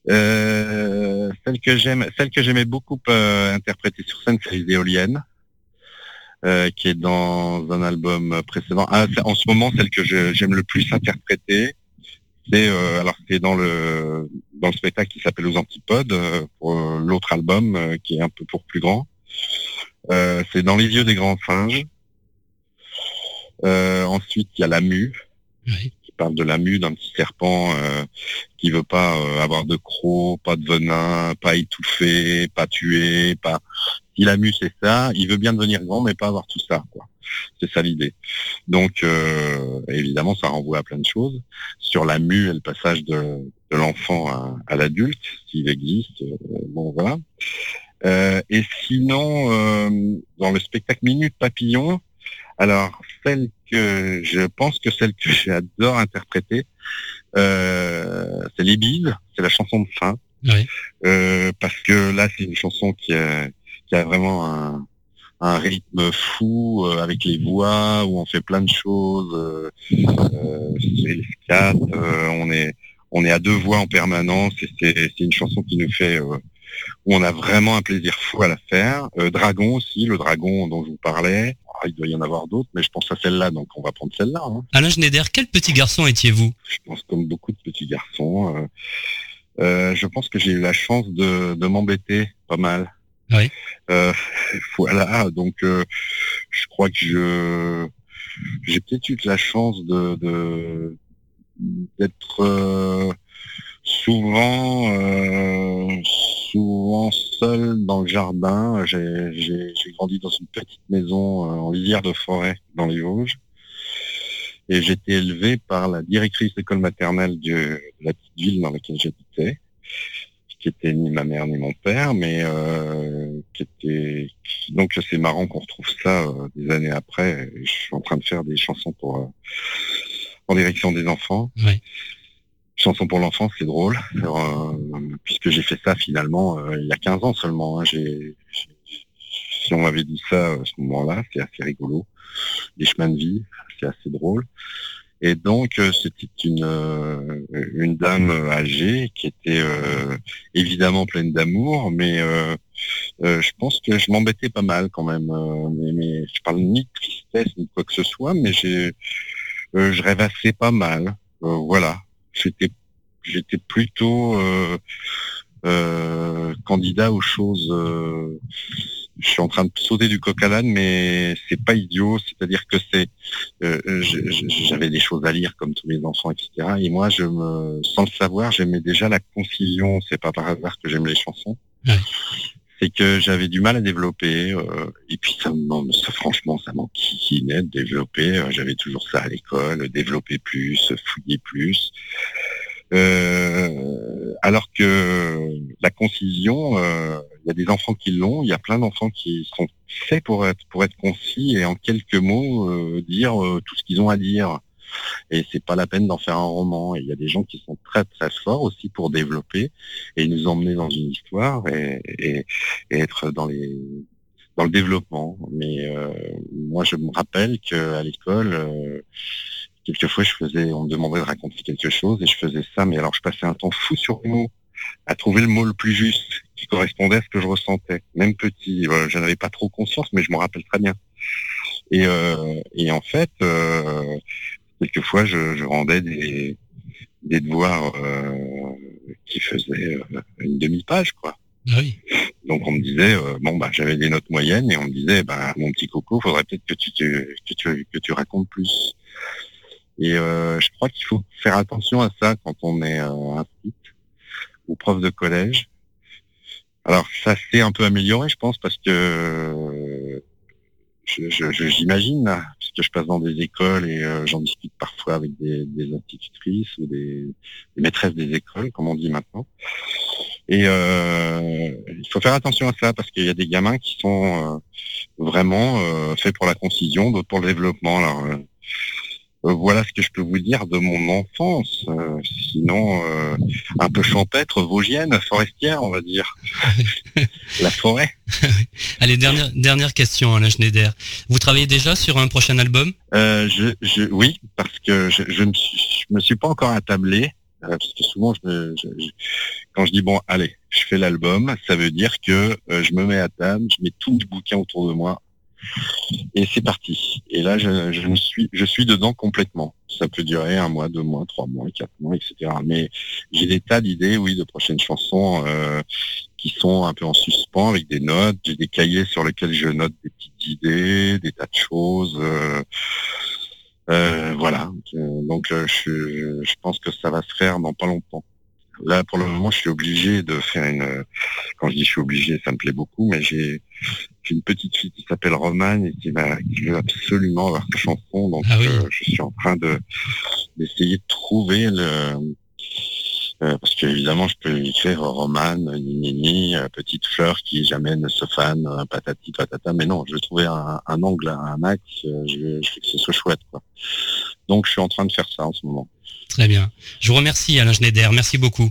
Speaker 10: euh, celle que j'aime, celle que j'aimais beaucoup interpréter sur scène, c'est les éoliennes, euh, qui est dans un album précédent. Ah, en ce moment, celle que j'aime le plus interpréter, C'est alors c'est dans le dans le spectacle qui s'appelle Aux Antipodes pour l'autre album qui est un peu pour plus grand. c'est dans les yeux des grands singes. ensuite il y a la mue. Oui parle de la mue d'un petit serpent euh, qui veut pas euh, avoir de crocs, pas de venin, pas étouffé, pas tuer, pas. Si la mue c'est ça, il veut bien devenir grand mais pas avoir tout ça. Quoi. C'est ça l'idée. Donc euh, évidemment ça renvoie à plein de choses sur la mue et le passage de, l'enfant à, l'adulte s'il existe. bon voilà. et sinon dans le spectacle Minute Papillon, alors, celle que je pense que celle que j'adore interpréter, euh, c'est les bises, c'est la chanson de fin. Euh, parce que là, c'est une chanson qui a, qui a vraiment un, un rythme fou euh, avec les voix où on fait plein de choses. Euh, euh c'est on est on est à deux voix en permanence et c'est une chanson qui nous fait où on a vraiment un plaisir fou à la faire. Dragon aussi, le dragon dont je vous parlais. Ah, il doit y en avoir d'autres, mais je pense à celle-là, donc on va prendre celle-là. Hein.
Speaker 1: Alain Schneider, quel petit garçon étiez-vous?
Speaker 10: Je pense comme beaucoup de petits garçons. Euh, euh, je pense que j'ai eu la chance de, m'embêter pas mal.
Speaker 1: Oui.
Speaker 10: Euh, voilà, donc je crois que je j'ai peut-être eu la chance de d'être souvent souvent seul dans le jardin. J'ai grandi dans une petite maison euh, en lisière de forêt dans les Vosges. Et j'étais élevé par la directrice d'école maternelle de, la petite ville dans laquelle j'habitais, qui était ni ma mère ni mon père, mais euh, qui était donc c'est marrant qu'on retrouve ça euh, des années après. Je suis en train de faire des chansons pour en direction des enfants.
Speaker 1: Oui.
Speaker 10: Chanson pour l'enfance, c'est drôle, euh, puisque j'ai fait ça finalement euh, il y a 15 ans seulement. Hein. J'ai, si on m'avait dit ça à ce moment-là, c'est assez rigolo. Les chemins de vie, c'est assez drôle. Et donc euh, c'était une une dame âgée qui était évidemment pleine d'amour, mais je pense que je m'embêtais pas mal quand même. mais, mais je parle ni de tristesse ni de quoi que ce soit, mais j'ai je rêvassais pas mal. voilà, j'étais j'étais plutôt euh, euh, candidat aux choses. Euh, je suis en train de sauter du coq à l'âne, mais c'est pas idiot. C'est-à-dire que c'est, j'avais des choses à lire comme tous les enfants, etc. Et moi, je me, sans le savoir, j'aimais déjà la concision. C'est pas par hasard que j'aime les chansons. C'est que j'avais du mal à développer. et puis ça, ça franchement, ça m'enquiquinait de développer. j'avais toujours ça à l'école, développer plus, fouiller plus. Euh, alors que la concision, euh, y a des enfants qui l'ont, il y a plein d'enfants qui sont faits pour être pour être concis et en quelques mots euh, dire tout ce qu'ils ont à dire. Et c'est pas la peine d'en faire un roman. Et il y a des gens qui sont très très forts aussi pour développer et nous emmener dans une histoire et, et, être dans les dans le développement. Mais moi, je me rappelle qu'à l'école, quelquefois je faisais, on me demandait de raconter quelque chose et je faisais ça, mais alors je passais un temps fou sur le mot, à trouver le mot le plus juste qui correspondait à ce que je ressentais. Même petit, euh, je n'avais pas trop conscience, mais je me rappelle très bien. Et, euh, et en fait, euh, quelquefois je, je, rendais des, des devoirs euh, qui faisaient une demi-page, quoi.
Speaker 1: Oui.
Speaker 10: Donc on me disait bon bah j'avais des notes moyennes et on me disait bah mon petit coco faudrait peut-être que tu, que tu que tu racontes plus. Et je crois qu'il faut faire attention à ça quand on est euh, site ou prof de collège. Alors ça s'est un peu amélioré, je pense, parce que j'imagine, puisque je passe dans des écoles et euh, j'en discute parfois avec des, des institutrices ou des, des, maîtresses des écoles, comme on dit maintenant. Et euh, il faut faire attention à ça parce qu'il y a des gamins qui sont euh, vraiment faits pour la concision, d'autres pour le développement. Alors euh, voilà ce que je peux vous dire de mon enfance. Euh, sinon, euh, un peu champêtre, vosgienne, forestière, on va dire. La forêt.
Speaker 1: Allez, dernière, dernière question, Alain Schneider. Vous travaillez déjà sur un prochain album?
Speaker 10: Je, Oui, parce que je, je, me suis, me suis pas encore attablé. parce que souvent, quand je dis bon, allez, je fais l'album, ça veut dire que je me mets à table, je mets tout le bouquin autour de moi Et c'est parti. Et là, je, suis, dedans complètement. Ça peut durer un mois, deux mois, trois mois, quatre mois, etc. Mais j'ai des tas d'idées, oui, de prochaines chansons euh, qui sont un peu en suspens avec des notes. J'ai des cahiers sur lesquels je note des petites idées, des tas de choses. Euh, euh, voilà. Donc, je pense que ça va se faire dans pas longtemps. Là, pour le moment, je suis obligé de faire une. Quand je dis je suis obligé, ça me plaît beaucoup, mais j'ai une petite fille qui s'appelle Romane et qui, va, qui veut absolument avoir sa chanson. Donc, ah euh, je suis en train de d'essayer de trouver le. Euh, parce qu'évidemment, je peux écrire Romane, Nini, euh, petite fleur qui jamais ne se fan, patati patata. Mais non, je vais trouver un, un angle, un max. je, veux, je veux que ce soit chouette, quoi. Donc, je suis en train de faire ça en ce moment.
Speaker 1: Très bien. Je vous remercie Alain Schneider, merci beaucoup.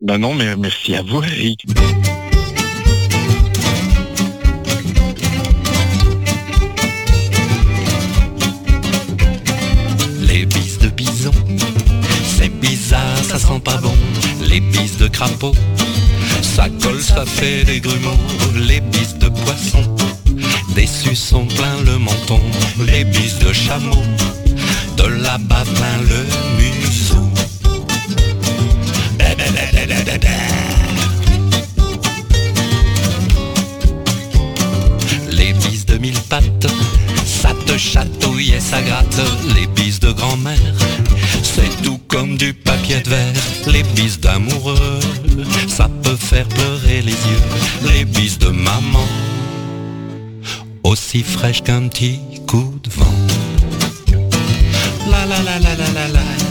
Speaker 10: Ben non, mais merci à vous Eric.
Speaker 11: Ça sent pas bon. Les bises de crapaud, ça colle, ça fait des grumeaux. Les bises de poisson, des sont plein le menton. Les bises de chameau, de la bas plein le museau. Les bises de mille pattes, ça te chatouille et ça gratte. Les bises de grand-mère, c'est tout comme du papier de verre. Les bises d'amoureux, ça peut faire pleurer les yeux. Les bises de maman, aussi fraîches qu'un petit coup de vent. La la la la la la la.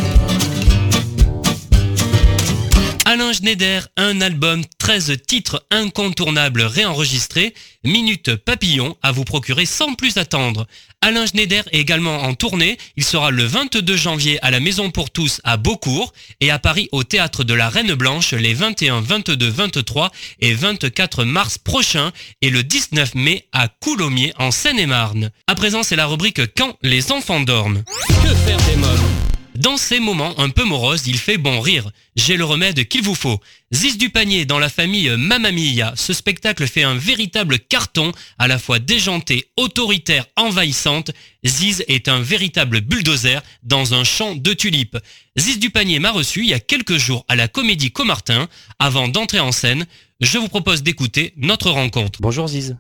Speaker 1: Alain Schneider, un album, 13 titres incontournables réenregistrés, Minute Papillon à vous procurer sans plus attendre. Alain Schneider est également en tournée, il sera le 22 janvier à la Maison pour tous à Beaucourt et à Paris au Théâtre de la Reine Blanche les 21, 22, 23 et 24 mars prochains et le 19 mai à Coulommiers en Seine-et-Marne. À présent c'est la rubrique Quand les enfants dorment. Que faire des mômes? Dans ces moments un peu moroses, il fait bon rire. J'ai le remède qu'il vous faut. Ziz du panier dans la famille Mamma Mia. Ce spectacle fait un véritable carton, à la fois déjanté, autoritaire, envahissante. Ziz est un véritable bulldozer dans un champ de tulipes. Ziz du panier m'a reçu il y a quelques jours à la Comédie Comartin. Avant d'entrer en scène, je vous propose d'écouter notre rencontre.
Speaker 12: Bonjour Ziz.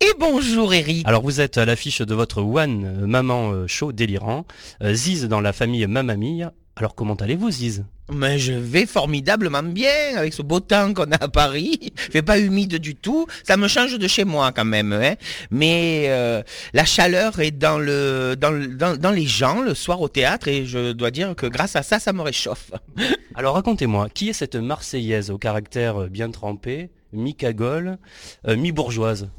Speaker 13: Et bonjour Eric.
Speaker 12: Alors vous êtes à l'affiche de votre One euh, Maman euh, Show délirant, euh, Ziz dans la famille Mamma Mia. Alors comment allez-vous Ziz?
Speaker 13: Mais je vais formidablement bien avec ce beau temps qu'on a à Paris. Il fait pas humide du tout. Ça me change de chez moi quand même. Hein. Mais la chaleur est dans, le, dans, dans, dans, les gens le soir au théâtre et je dois dire que grâce à ça, ça me réchauffe.
Speaker 12: Alors racontez-moi, qui est cette Marseillaise au caractère bien trempé? Mi-cagole, euh, mi-bourgeoise.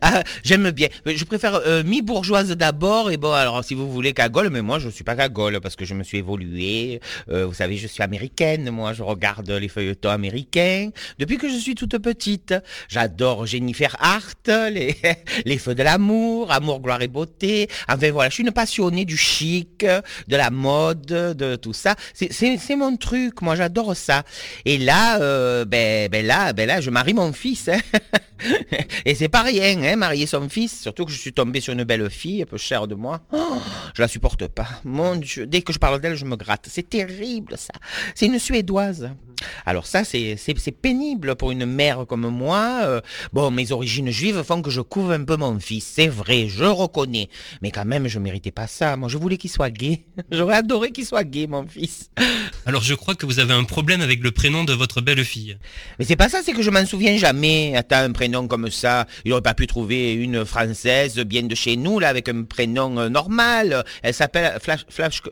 Speaker 13: Ah, j'aime bien. Je préfère euh, mi-bourgeoise d'abord. Et bon, alors si vous voulez cagole, mais moi je suis pas cagole parce que je me suis évolué. Euh, vous savez, je suis américaine. Moi, je regarde les feuilletons américains depuis que je suis toute petite. J'adore Jennifer Hart, les, les feux de l'amour, amour, gloire et beauté. Enfin voilà, je suis une passionnée du chic, de la mode, de tout ça. C'est mon truc. Moi, j'adore ça. Et là, ben, ben là, ben là, je marie mon fils. Hein. Et c'est pas rien, hein, marier son fils. Surtout que je suis tombé sur une belle fille, un peu chère de moi. Oh, je la supporte pas. Mon Dieu, dès que je parle d'elle, je me gratte. C'est terrible, ça. C'est une Suédoise. Alors ça, c'est pénible pour une mère comme moi. Euh, bon, mes origines juives font que je couvre un peu mon fils. C'est vrai, je reconnais. Mais quand même, je méritais pas ça. Moi, je voulais qu'il soit gay. J'aurais adoré qu'il soit gay, mon fils.
Speaker 1: Alors je crois que vous avez un problème avec le prénom de votre belle-fille.
Speaker 13: Mais c'est pas ça, c'est que je m'en souviens jamais. Attends, un prénom comme ça, il aurait pas pu trouver une française bien de chez nous, là, avec un prénom euh, normal. Elle s'appelle Flash, Flash,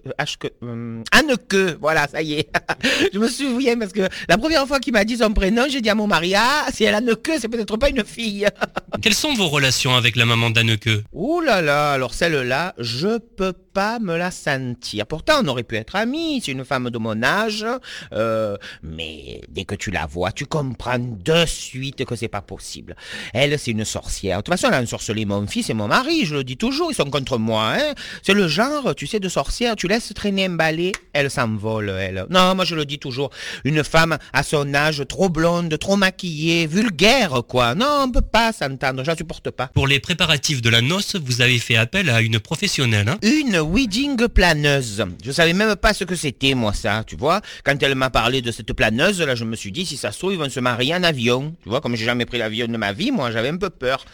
Speaker 13: euh, Anne Que. Voilà, ça y est. je me souviens parce que la première fois qu'il m'a dit son prénom, j'ai dit à mon mari, ah, si elle a Que, c'est peut-être pas une fille.
Speaker 1: Quelles sont vos relations avec la maman d'Anneke
Speaker 13: Ouh là là, alors celle-là, je peux pas me la sentir. Pourtant, on aurait pu être amis, c'est une femme de mon âge, euh, mais dès que tu la vois, tu comprends de suite que c'est pas possible. Elle, c'est une sorcière. De toute façon, elle a ensorcelé mon fils et mon mari, je le dis toujours, ils sont contre moi. Hein. C'est le genre, tu sais, de sorcière, tu laisses traîner un balai, elle s'envole, elle. Non, moi je le dis toujours, une femme à son âge, trop blonde, trop maquillée, vulgaire, quoi. Non, on peut pas s'entendre, je supporte pas.
Speaker 1: Pour les préparatifs de la noce, vous avez fait appel à une professionnelle. Hein
Speaker 13: une wedding planeuse. Je savais même pas ce que c'était, moi, ça, tu vois. Quand elle m'a parlé de cette planeuse, là, je me suis dit, si ça trouve, ils vont se marier en avion. Tu vois, comme j'ai jamais pris l'avion de ma vie, moi, j'avais un peu peur.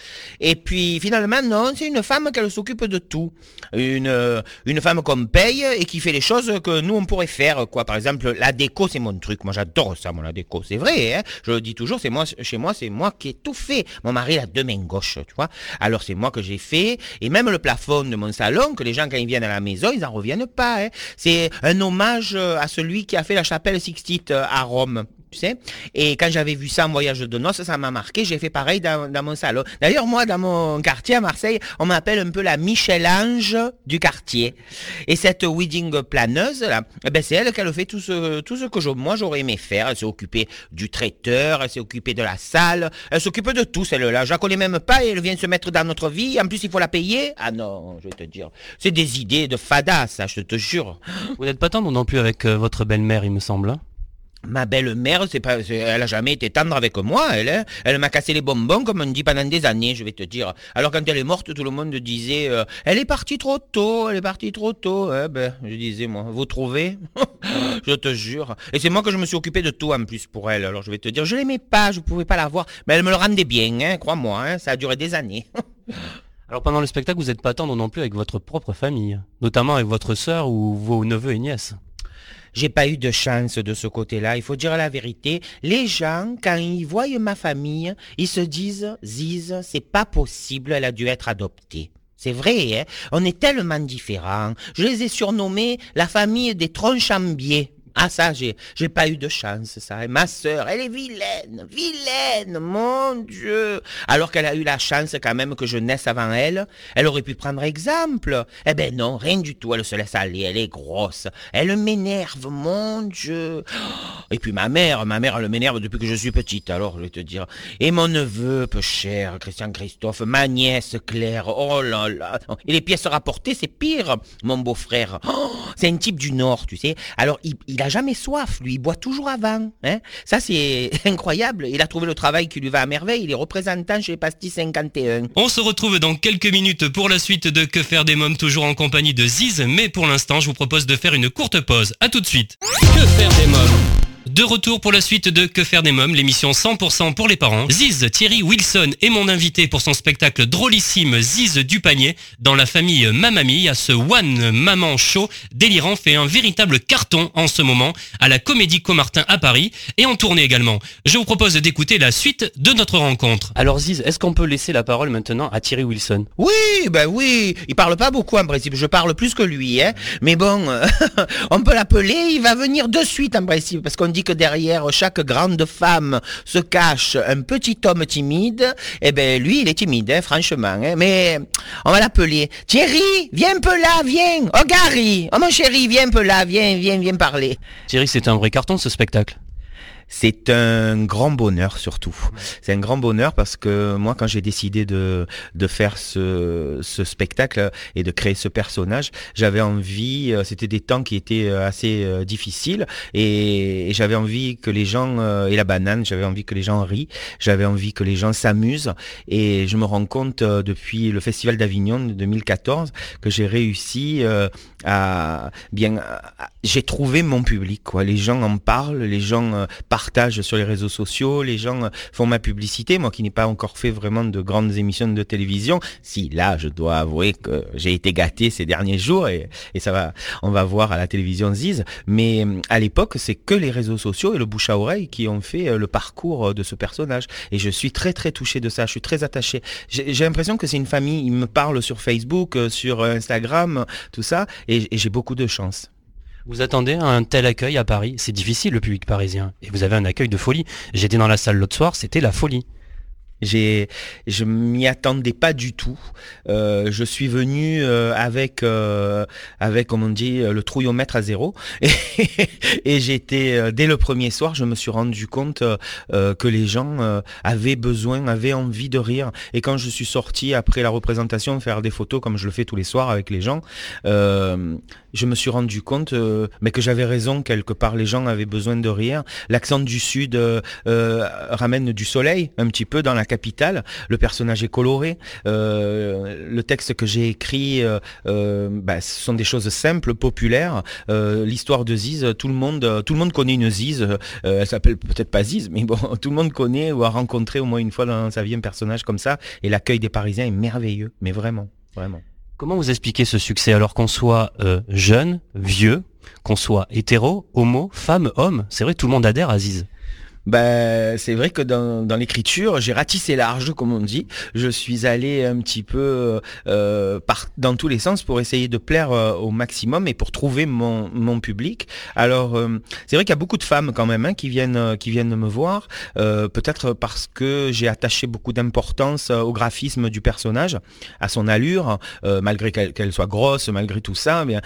Speaker 13: Et puis, finalement, non, c'est une femme qu'elle s'occupe de tout. Une, euh, une femme qu'on paye et qui fait les choses que nous, on pourrait faire, quoi. Par exemple, la déco, c'est mon truc. Moi, j'adore ça, moi, la déco. C'est vrai, hein. Je le dis toujours, c'est moi, chez moi, c'est moi qui ai tout fait. Mon mari, a deux mains gauches, tu vois. Alors, c'est moi que j'ai fait. Et même le plafond de mon salon, que les gens, quand ils viennent à la maison, ils n'en reviennent pas. Hein. C'est un hommage à celui qui a fait la chapelle Sixtite euh, à Rome tu sais. Et quand j'avais vu ça en voyage de noces, ça m'a marqué. J'ai fait pareil dans, mon salon. D'ailleurs, moi, dans mon quartier à Marseille, on m'appelle un peu la Michel-Ange du quartier. Et cette wedding planeuse, là, eh ben, c'est elle qui a fait tout ce, que moi j'aurais aimé faire. Elle s'est occupée du traiteur, elle s'est occupée de la salle, elle s'occupe de tout, celle-là. Je la connais même pas elle vient se mettre dans notre vie. En plus, il faut la payer. Ah non, je vais te dire. C'est des idées de fada, ça, je te jure.
Speaker 12: Vous n'êtes pas tendre non plus avec euh, votre belle-mère, il me semble.
Speaker 13: Ma belle-mère, c'est pas, elle a jamais été tendre avec moi, elle. Hein. Elle m'a cassé les bonbons, comme on dit, pendant des années, je vais te dire. Alors quand elle est morte, tout le monde disait, euh, elle est partie trop tôt, elle est partie trop tôt. Eh ben, je disais moi, vous trouvez? Je te jure. Et c'est moi que je me suis occupé de tout en plus pour elle. Alors je vais te dire, je l'aimais pas, je pouvais pas la voir, mais elle me le rendait bien, hein, crois-moi. Hein, ça a duré des années.
Speaker 12: Alors pendant le spectacle, vous n'êtes pas tendre non plus avec votre propre famille, notamment avec votre sœur ou vos neveux et nièces.
Speaker 13: J'ai pas eu de chance de ce côté-là. Il faut dire la vérité. Les gens, quand ils voient ma famille, ils se disent, Ziz, c'est pas possible, elle a dû être adoptée. C'est vrai, hein on est tellement différents. Je les ai surnommés la famille des tronchambiers. Ah ça, j'ai, pas eu de chance, ça. Et ma sœur, elle est vilaine, vilaine, mon Dieu. Alors qu'elle a eu la chance quand même que je naisse avant elle, elle aurait pu prendre exemple. Eh ben non, rien du tout, elle se laisse aller, elle est grosse. Elle m'énerve, mon Dieu. Et puis ma mère, ma mère, elle m'énerve depuis que je suis petite, alors je vais te dire. Et mon neveu, peu cher, Christian Christophe, ma nièce Claire, oh là là. Et les pièces rapportées, c'est pire, mon beau-frère. Oh, c'est un type du Nord, tu sais. Alors il il a jamais soif, lui, il boit toujours avant. Hein Ça, c'est incroyable. Il a trouvé le travail qui lui va à merveille. Il est représentant chez Pastis 51.
Speaker 1: On se retrouve dans quelques minutes pour la suite de Que faire des mômes, toujours en compagnie de Ziz. Mais pour l'instant, je vous propose de faire une courte pause. A tout de suite. Que faire des mômes? De retour pour la suite de Que faire des mômes, l'émission 100% pour les parents. Ziz, Thierry Wilson est mon invité pour son spectacle drôlissime Ziz du panier. Dans la famille Mamami, à ce One Maman Show délirant fait un véritable carton en ce moment à la Comédie Comartin à Paris et en tournée également. Je vous propose d'écouter la suite de notre rencontre.
Speaker 12: Alors Ziz, est-ce qu'on peut laisser la parole maintenant à Thierry Wilson?
Speaker 13: Oui, ben oui, il parle pas beaucoup en principe, je parle plus que lui, hein. Mais bon, on peut l'appeler, il va venir de suite en principe parce qu'on dit que derrière chaque grande femme se cache un petit homme timide, eh ben lui, il est timide, hein, franchement. Hein. Mais on va l'appeler. Thierry, viens un peu là, viens. Oh Gary, oh mon chéri, viens un peu là, viens, viens, viens parler.
Speaker 12: Thierry, c'est un vrai carton ce spectacle.
Speaker 13: C'est un grand bonheur surtout. C'est un grand bonheur parce que moi, quand j'ai décidé de, de faire ce, ce spectacle et de créer ce personnage, j'avais envie, euh, c'était des temps qui étaient euh, assez euh, difficiles et, j'avais envie que les gens, et la banane, j'avais envie que les gens rient, j'avais envie que les gens s'amusent et je me rends compte depuis le Festival d'Avignon de 2014 que j'ai réussi à bien, j'ai trouvé mon public, quoi. Les gens en parlent, les gens parlent partage sur les réseaux sociaux, les gens euh, font ma publicité, moi qui n'ai pas encore fait vraiment de grandes émissions de télévision. Si là, je dois avouer que j'ai été gâté ces derniers jours et, ça va, on va voir à la télévision Ziz. Mais euh, à l'époque, c'est que les réseaux sociaux et le bouche à oreille qui ont fait euh, le parcours de ce personnage. Et je suis très très touché de ça. Je suis très attaché. J'ai l'impression que c'est une famille. Ils me parlent sur Facebook, sur Instagram, tout ça, et j'ai beaucoup de chance.
Speaker 12: Vous attendez un tel accueil à Paris? C'est difficile le public parisien. Et vous avez un accueil de folie. J'étais dans la salle l'autre soir, c'était la folie.
Speaker 13: J'ai, je m'y attendais pas du tout. Euh, je suis venu euh, avec, euh, avec, comme on dit, le trouillomètre à zéro. Et, et j'étais, dès le premier soir, je me suis rendu compte que les gens avaient besoin, avaient envie de rire. Et quand je suis sorti après la représentation, faire des photos comme je le fais tous les soirs avec les gens, je me suis rendu compte mais que j'avais raison, quelque part, les gens avaient besoin de rire. L'accent du Sud ramène du soleil un petit peu dans la capitale. Le personnage est coloré. Euh, le texte que j'ai écrit, euh, euh, bah, ce sont des choses simples, populaires. L'histoire de Ziz, tout le monde, tout le monde connaît une Ziz. elle s'appelle peut-être pas Ziz, mais bon, tout le monde connaît ou a rencontré au moins une fois dans sa vie un personnage comme ça. Et l'accueil des Parisiens est merveilleux, mais vraiment, vraiment.
Speaker 12: Comment vous expliquez ce succès alors qu'on soit jeune, vieux, qu'on soit hétéro, homo, femme, homme? C'est vrai, tout le monde adhère à
Speaker 13: Ben, c'est vrai que dans, l'écriture, j'ai ratissé large, comme on dit. Je suis allé un petit peu euh, par, dans tous les sens pour essayer de plaire euh, au maximum et pour trouver mon, public. Alors, euh, c'est vrai qu'il y a beaucoup de femmes quand même hein, qui viennent euh, qui viennent me voir, peut-être parce que j'ai attaché beaucoup d'importance au graphisme du personnage, à son allure, malgré qu'elle soit grosse, malgré tout ça. Eh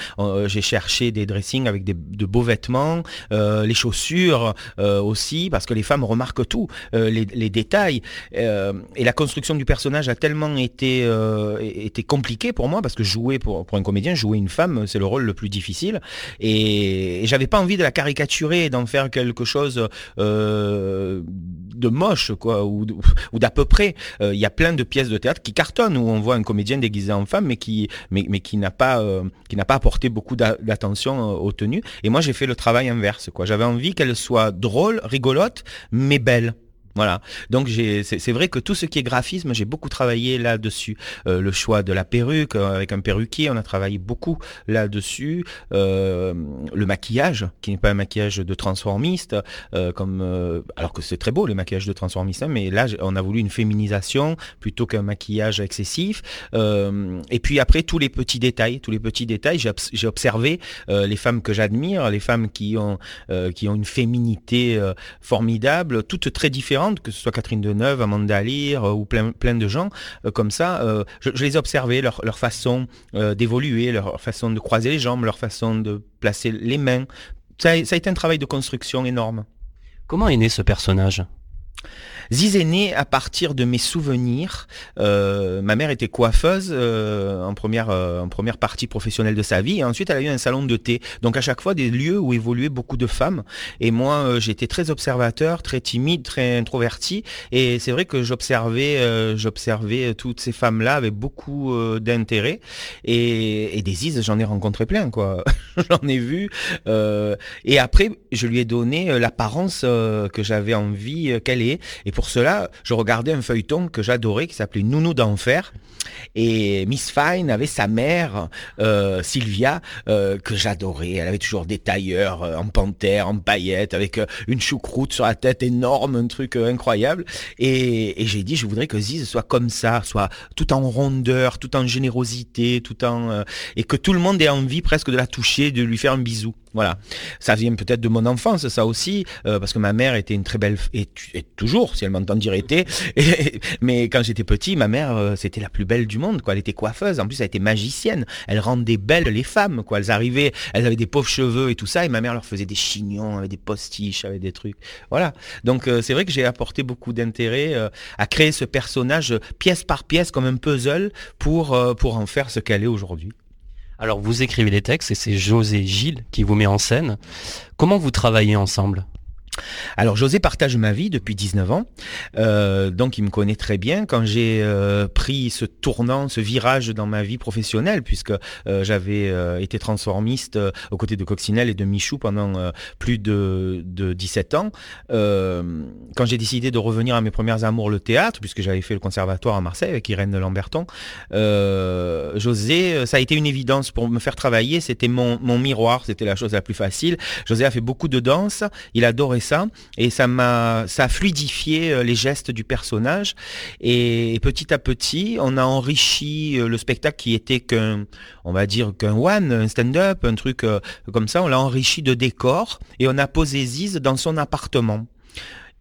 Speaker 13: j'ai cherché des dressings avec de beaux vêtements, les chaussures aussi, parce que les femmes remarquent tout, euh, les, détails. Euh, et la construction du personnage a tellement été, euh, été compliquée pour moi, parce que jouer pour, pour un comédien, jouer une femme, c'est le rôle le plus difficile. Et, j'avais pas envie de la caricaturer, d'en faire quelque chose de moche, quoi, ou, d'à peu près. Il y a plein de pièces de théâtre qui cartonnent, où on voit un comédien déguisé en femme, mais qui, mais, mais qui n'a pas, qui n'a pas apporté beaucoup d'attention aux tenues. Et moi, j'ai fait le travail inverse, quoi. J'avais envie qu'elle soit drôle, rigolote, mais belle. Voilà. Donc c'est vrai que tout ce qui est graphisme, j'ai beaucoup travaillé là-dessus. Euh, le choix de la perruque euh, avec un perruquier, on a travaillé beaucoup là-dessus. Euh, le maquillage, qui n'est pas un maquillage de transformiste, comme alors que c'est très beau les maquillages de transformiste, hein, mais là on a voulu une féminisation plutôt qu'un maquillage excessif. et puis après tous les petits détails, tous les petits détails, j'ai observé les femmes que j'admire, les femmes qui ont qui ont une féminité formidable, toutes très différentes que ce soit Catherine Deneuve, Amanda Lear euh, ou plein, de gens euh, comme ça, euh, je, les ai observés, leur, façon d'évoluer, leur façon de croiser les jambes, leur façon de placer les mains. ça a été un travail de construction énorme.
Speaker 12: Comment est né ce personnage?
Speaker 13: Ziz est né à partir de mes souvenirs. Euh, ma mère était coiffeuse euh, en, première, euh, en première partie professionnelle de sa vie. Et ensuite, elle a eu un salon de thé. Donc à chaque fois, des lieux où évoluaient beaucoup de femmes. Et moi, j'étais très observateur, très timide, très introverti. Et c'est vrai que j'observais j'observais toutes ces femmes-là avec beaucoup d'intérêt. Et, et, des Ziz, j'en ai rencontré plein, quoi. j'en ai vu. et après, je lui ai donné l'apparence que j'avais envie qu'elle ait. Pour cela, je regardais un feuilleton que j'adorais qui s'appelait Nounou d'enfer. Et Miss Fine avait sa mère, euh, Sylvia, euh, que j'adorais. Elle avait toujours des tailleurs euh, en panthère, en paillettes, avec une choucroute sur la tête énorme, un truc incroyable. Et, j'ai dit, je voudrais que Ziz soit comme ça, soit tout en rondeur, tout en générosité, tout en et que tout le monde ait envie presque de la toucher, de lui faire un bisou. Voilà. Ça vient peut-être de mon enfance, ça aussi, parce que ma mère était une très belle, et, et toujours, si elle m'entend dire était, mais quand j'étais petit, ma mère, c'était la plus belle du monde, quoi. Elle était coiffeuse, en plus elle était magicienne. Elle rendait belles les femmes, quoi. Elles arrivaient, elles avaient des pauvres cheveux et tout ça, et ma mère leur faisait des chignons avec des postiches, avec des trucs. Voilà. Donc euh, c'est vrai que j'ai apporté beaucoup d'intérêt euh, à créer ce personnage pièce par pièce comme un puzzle euh, pour en faire ce qu'elle est aujourd'hui.
Speaker 12: Alors vous écrivez les textes et c'est José Gilles qui vous met en scène. Comment vous travaillez ensemble?
Speaker 13: Alors José partage ma vie depuis 19 ans, euh, donc il me connaît très bien. Quand j'ai euh, pris ce tournant, ce virage dans ma vie professionnelle, puisque euh, j'avais été transformiste aux côtés de Coccinelle et de Michou pendant plus de, 17 ans, quand j'ai décidé de revenir à mes premières amours, le théâtre, puisque j'avais fait le conservatoire à Marseille avec Irène Lamberton, José, ça a été une évidence pour me faire travailler, c'était mon, mon miroir, c'était la chose la plus facile. José a fait beaucoup de danse, il adorait et ça m'a ça a fluidifié euh, les gestes du personnage. Et petit à petit on a enrichi euh, le spectacle qui était qu'un on va dire qu'un one un stand-up un truc euh, comme ça. On l'a enrichi de décors et on a posé Ziz dans son appartement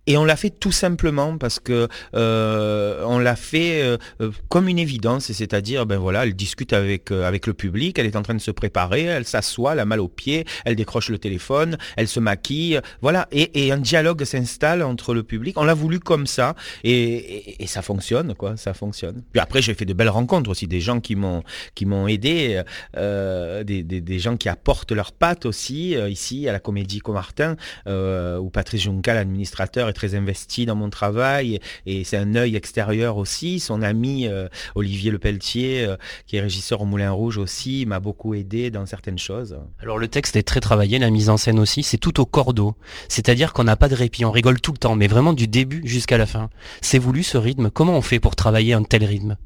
Speaker 13: Et on l'a fait tout simplement parce que euh, on l'a fait euh, euh, comme une évidence, c'est-à-dire, ben voilà, elle discute avec avec le public, elle est en train de se préparer, elle s'assoit, elle a mal aux pieds, elle décroche le téléphone, elle se maquille, voilà, et, un dialogue s'installe entre le public. On l'a voulu comme ça, et, ça fonctionne, quoi, ça fonctionne. Puis après, j'ai fait de belles rencontres aussi, des gens qui m'ont qui m'ont aidé, des, des, gens qui apportent leurs pattes aussi ici à la Comédie Comartin, où Patrice Juncal, l'administrateur, très investi dans mon travail et, c'est un œil extérieur aussi. Son ami euh, Olivier Lepelletier, euh, qui est régisseur au Moulin Rouge aussi, m'a beaucoup aidé dans certaines choses.
Speaker 12: Alors le texte est très travaillé, la mise en scène aussi, c'est tout au cordeau. C'est-à-dire qu'on n'a pas de répit, on rigole tout le temps, mais vraiment du début jusqu'à la fin. C'est voulu ce rythme. Comment on fait pour travailler un tel rythme?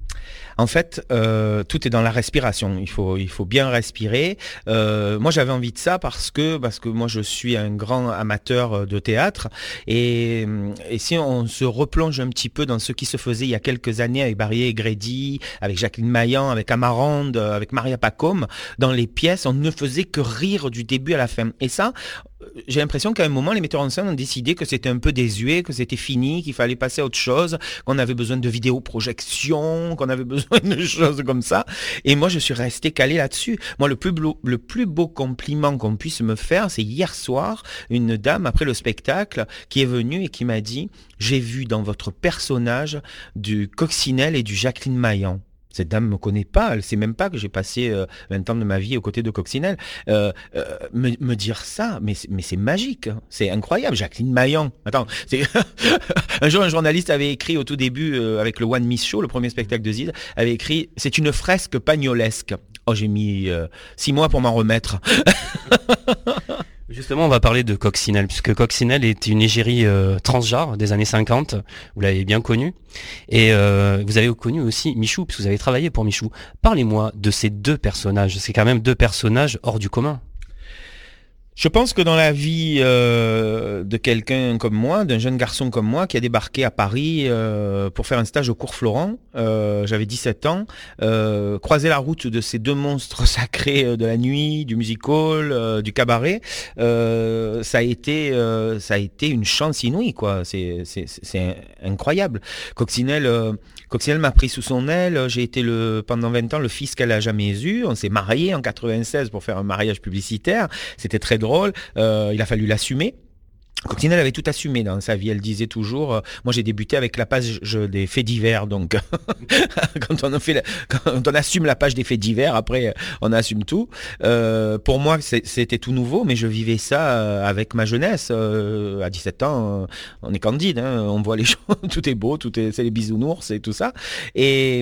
Speaker 13: En fait, euh, tout est dans la respiration. Il faut, il faut bien respirer. Euh, moi, j'avais envie de ça parce que, parce que moi, je suis un grand amateur de théâtre. Et, si on se replonge un petit peu dans ce qui se faisait il y a quelques années avec Barrier et Grédy, avec Jacqueline Maillan, avec Amarande, avec Maria Pacôme, dans les pièces, on ne faisait que rire du début à la fin. Et ça, j'ai l'impression qu'à un moment, les metteurs en scène ont décidé que c'était un peu désuet, que c'était fini, qu'il fallait passer à autre chose, qu'on avait besoin de vidéoprojection, qu'on avait besoin de choses comme ça. Et moi, je suis resté calé là-dessus. Moi, le plus, beau, le plus beau compliment qu'on puisse me faire, c'est hier soir, une dame, après le spectacle, qui est venue et qui m'a dit, j'ai vu dans votre personnage du Coccinelle et du Jacqueline Maillan. Cette dame me connaît pas, elle sait même pas que j'ai passé 20 euh, ans de ma vie aux côtés de Coccinelle. Euh, euh, me, dire ça, mais, mais c'est magique, hein. c'est incroyable. Jacqueline Maillan, attends, un jour un journaliste avait écrit au tout début avec le One Miss Show, le premier spectacle de Zid, avait écrit c'est une fresque pagnolesque. Oh j'ai mis six mois pour m'en remettre.
Speaker 12: Justement, on va parler de Coccinelle, puisque Coccinelle est une égérie euh, transgenre des années 50, vous l'avez bien connu. Et euh, vous avez connu aussi Michou, puisque vous avez travaillé pour Michou. Parlez-moi de ces deux personnages, c'est quand même deux personnages hors du commun.
Speaker 13: Je pense que dans la vie euh, de quelqu'un comme moi, d'un jeune garçon comme moi qui a débarqué à Paris euh, pour faire un stage au cours Florent, euh, j'avais 17 ans, croiser la route de ces deux monstres sacrés de la nuit, du musical, du cabaret, ça a été ça a été une chance inouïe quoi. C'est incroyable. Coccinelle Coccinelle m'a pris sous son aile. J'ai été le, pendant 20 ans le fils qu'elle a jamais eu. On s'est marié en 96 pour faire un mariage publicitaire. C'était très drôle. Euh, il a fallu l'assumer. Coccinelle avait tout assumé dans sa vie. Elle disait toujours, euh, moi j'ai débuté avec la page des faits divers, donc quand on assume la page des faits divers, après on assume tout. Euh, pour moi c'était tout nouveau, mais je vivais ça euh, avec ma jeunesse. à 17 ans, on est candide, hein. on voit les choses, tout est beau, tout est, c'est les bisounours et tout ça. Et,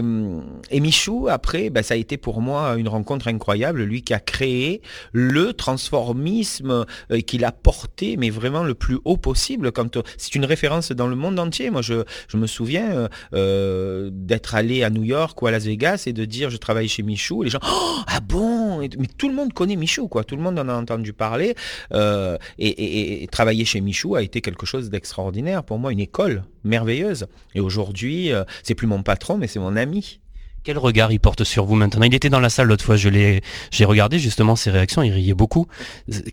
Speaker 13: et Michou, après, bah, ça a été pour moi une rencontre incroyable. Lui qui a créé le transformisme, qu'il a porté, mais vraiment le plus plus haut possible. Quand c'est une référence dans le monde entier. Moi, je, me souviens euh, euh, d'être allé à New York ou à Las Vegas et de dire je travaille chez Michou. Les gens oh, ah bon? Mais tout le monde connaît Michou, quoi. Tout le monde en a entendu parler. Euh, et, travailler chez Michou a été quelque chose d'extraordinaire pour moi, une école merveilleuse. Et aujourd'hui, c'est plus mon patron, mais c'est mon ami.
Speaker 12: Quel regard il porte sur vous maintenant? Il était dans la salle l'autre fois, je l'ai, regardé justement ses réactions, il riait beaucoup.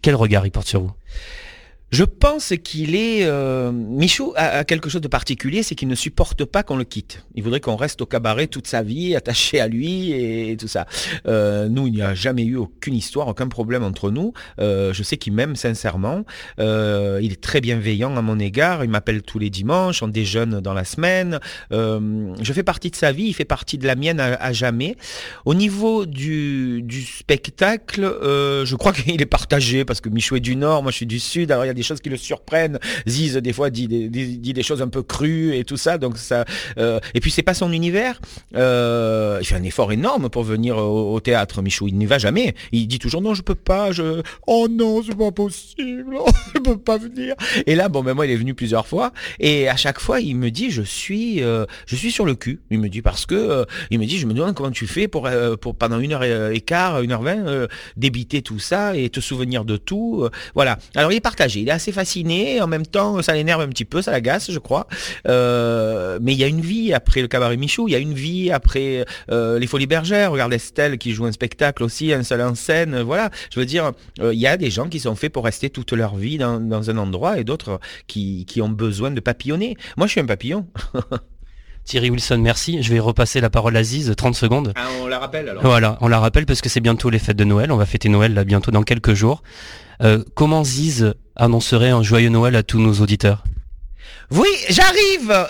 Speaker 12: Quel regard il porte sur vous?
Speaker 13: Je pense qu'il est... Euh, Michou a, quelque chose de particulier, c'est qu'il ne supporte pas qu'on le quitte. Il voudrait qu'on reste au cabaret toute sa vie, attaché à lui et, tout ça. Euh, nous, il n'y a jamais eu aucune histoire, aucun problème entre nous. Euh, je sais qu'il m'aime sincèrement. il est très bienveillant à mon égard. Il m'appelle tous les dimanches, on déjeune dans la semaine. je fais partie de sa vie, il fait partie de la mienne à, jamais. Au niveau du, spectacle, je crois qu'il est partagé parce que Michou est du Nord, moi je suis du Sud. Choses qui le surprennent. Ziz, des fois, dit des, dit des choses un peu crues et tout ça. Donc ça, euh, et puis, c'est pas son univers. Euh, il fait un effort énorme pour venir au, théâtre, Michou. Il n'y va jamais. Il dit toujours non, je peux pas. Je... Oh non, c'est pas possible. je peux pas venir. Et là, bon, ben moi, il est venu plusieurs fois. Et à chaque fois, il me dit, je suis, euh, je suis sur le cul. Il me dit parce que, il me dit, je me demande comment tu fais pour, pour pendant une heure et quart, une heure vingt, débiter tout ça et te souvenir de tout. voilà. Alors, il est partagé. Il assez fasciné. En même temps, ça l'énerve un petit peu, ça l'agace, je crois. Euh, mais il y a une vie après le cabaret Michou. Il y a une vie après euh, les Folies Bergères. Regarde Estelle qui joue un spectacle aussi, un seul en scène. Voilà. Je veux dire, il y a des gens qui sont faits pour rester toute leur vie dans, un endroit et d'autres qui, qui ont besoin de papillonner. Moi, je suis un papillon.
Speaker 12: Thierry Wilson, merci. Je vais repasser la parole à Ziz, 30 secondes.
Speaker 13: Ah, on la rappelle alors
Speaker 12: Voilà, on la rappelle parce que c'est bientôt les fêtes de Noël. On va fêter Noël là bientôt dans quelques jours. Euh, comment Ziz annoncerait un joyeux Noël à tous nos auditeurs?
Speaker 13: Oui, j'arrive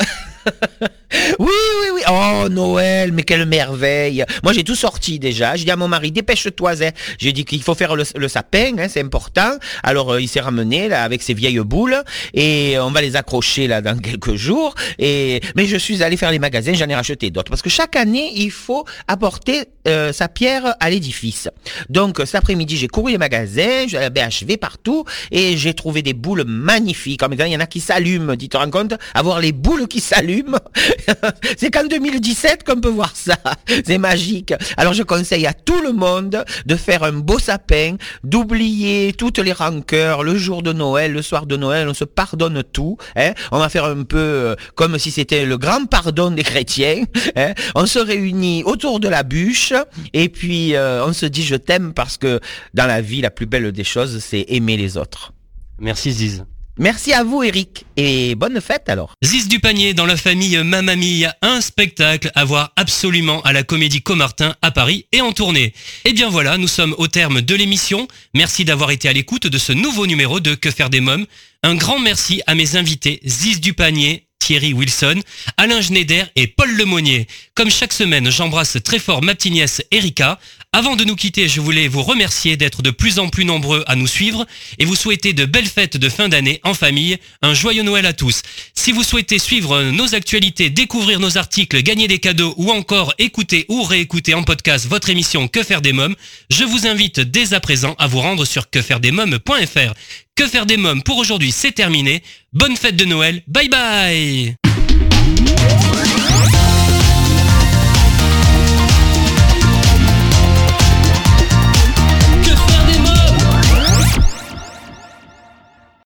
Speaker 13: oui, oui, oui. Oh, Noël, mais quelle merveille. Moi, j'ai tout sorti déjà. J'ai dit à mon mari, dépêche-toi. Hein. J'ai dit qu'il faut faire le, sapin, hein, c'est important. Alors, euh, il s'est ramené là avec ses vieilles boules et on va les accrocher là dans quelques jours. Et mais je suis allé faire les magasins, j'en ai racheté d'autres parce que chaque année, il faut apporter euh, sa pierre à l'édifice. Donc, cet après-midi, j'ai couru les magasins, j'ai BHV partout et j'ai trouvé des boules magnifiques. En même temps, il y en a qui s'allument. Dites-vous compte, avoir les boules qui s'allument. c'est qu'en 2017 qu'on peut voir ça. C'est magique. Alors je conseille à tout le monde de faire un beau sapin, d'oublier toutes les rancœurs le jour de Noël, le soir de Noël, on se pardonne tout. Hein. On va faire un peu euh, comme si c'était le grand pardon des chrétiens. Hein. On se réunit autour de la bûche et puis euh, on se dit je t'aime parce que dans la vie la plus belle des choses c'est aimer les autres.
Speaker 12: Merci Ziz.
Speaker 13: Merci à vous Eric et bonne fête alors.
Speaker 1: Ziz du panier dans la famille Mamamie, un spectacle à voir absolument à la comédie Comartin à Paris et en tournée. Et eh bien voilà, nous sommes au terme de l'émission. Merci d'avoir été à l'écoute de ce nouveau numéro de Que faire des mômes. Un grand merci à mes invités Ziz du panier, Thierry Wilson, Alain Schneider et Paul Lemonnier. Comme chaque semaine, j'embrasse très fort ma petite nièce Erika. Avant de nous quitter, je voulais vous remercier d'être de plus en plus nombreux à nous suivre et vous souhaiter de belles fêtes de fin d'année en famille. Un joyeux Noël à tous. Si vous souhaitez suivre nos actualités, découvrir nos articles, gagner des cadeaux ou encore écouter ou réécouter en podcast votre émission Que faire des mômes, je vous invite dès à présent à vous rendre sur quefairedesmômes.fr. Que faire des mômes pour aujourd'hui, c'est terminé. Bonne fête de Noël. Bye bye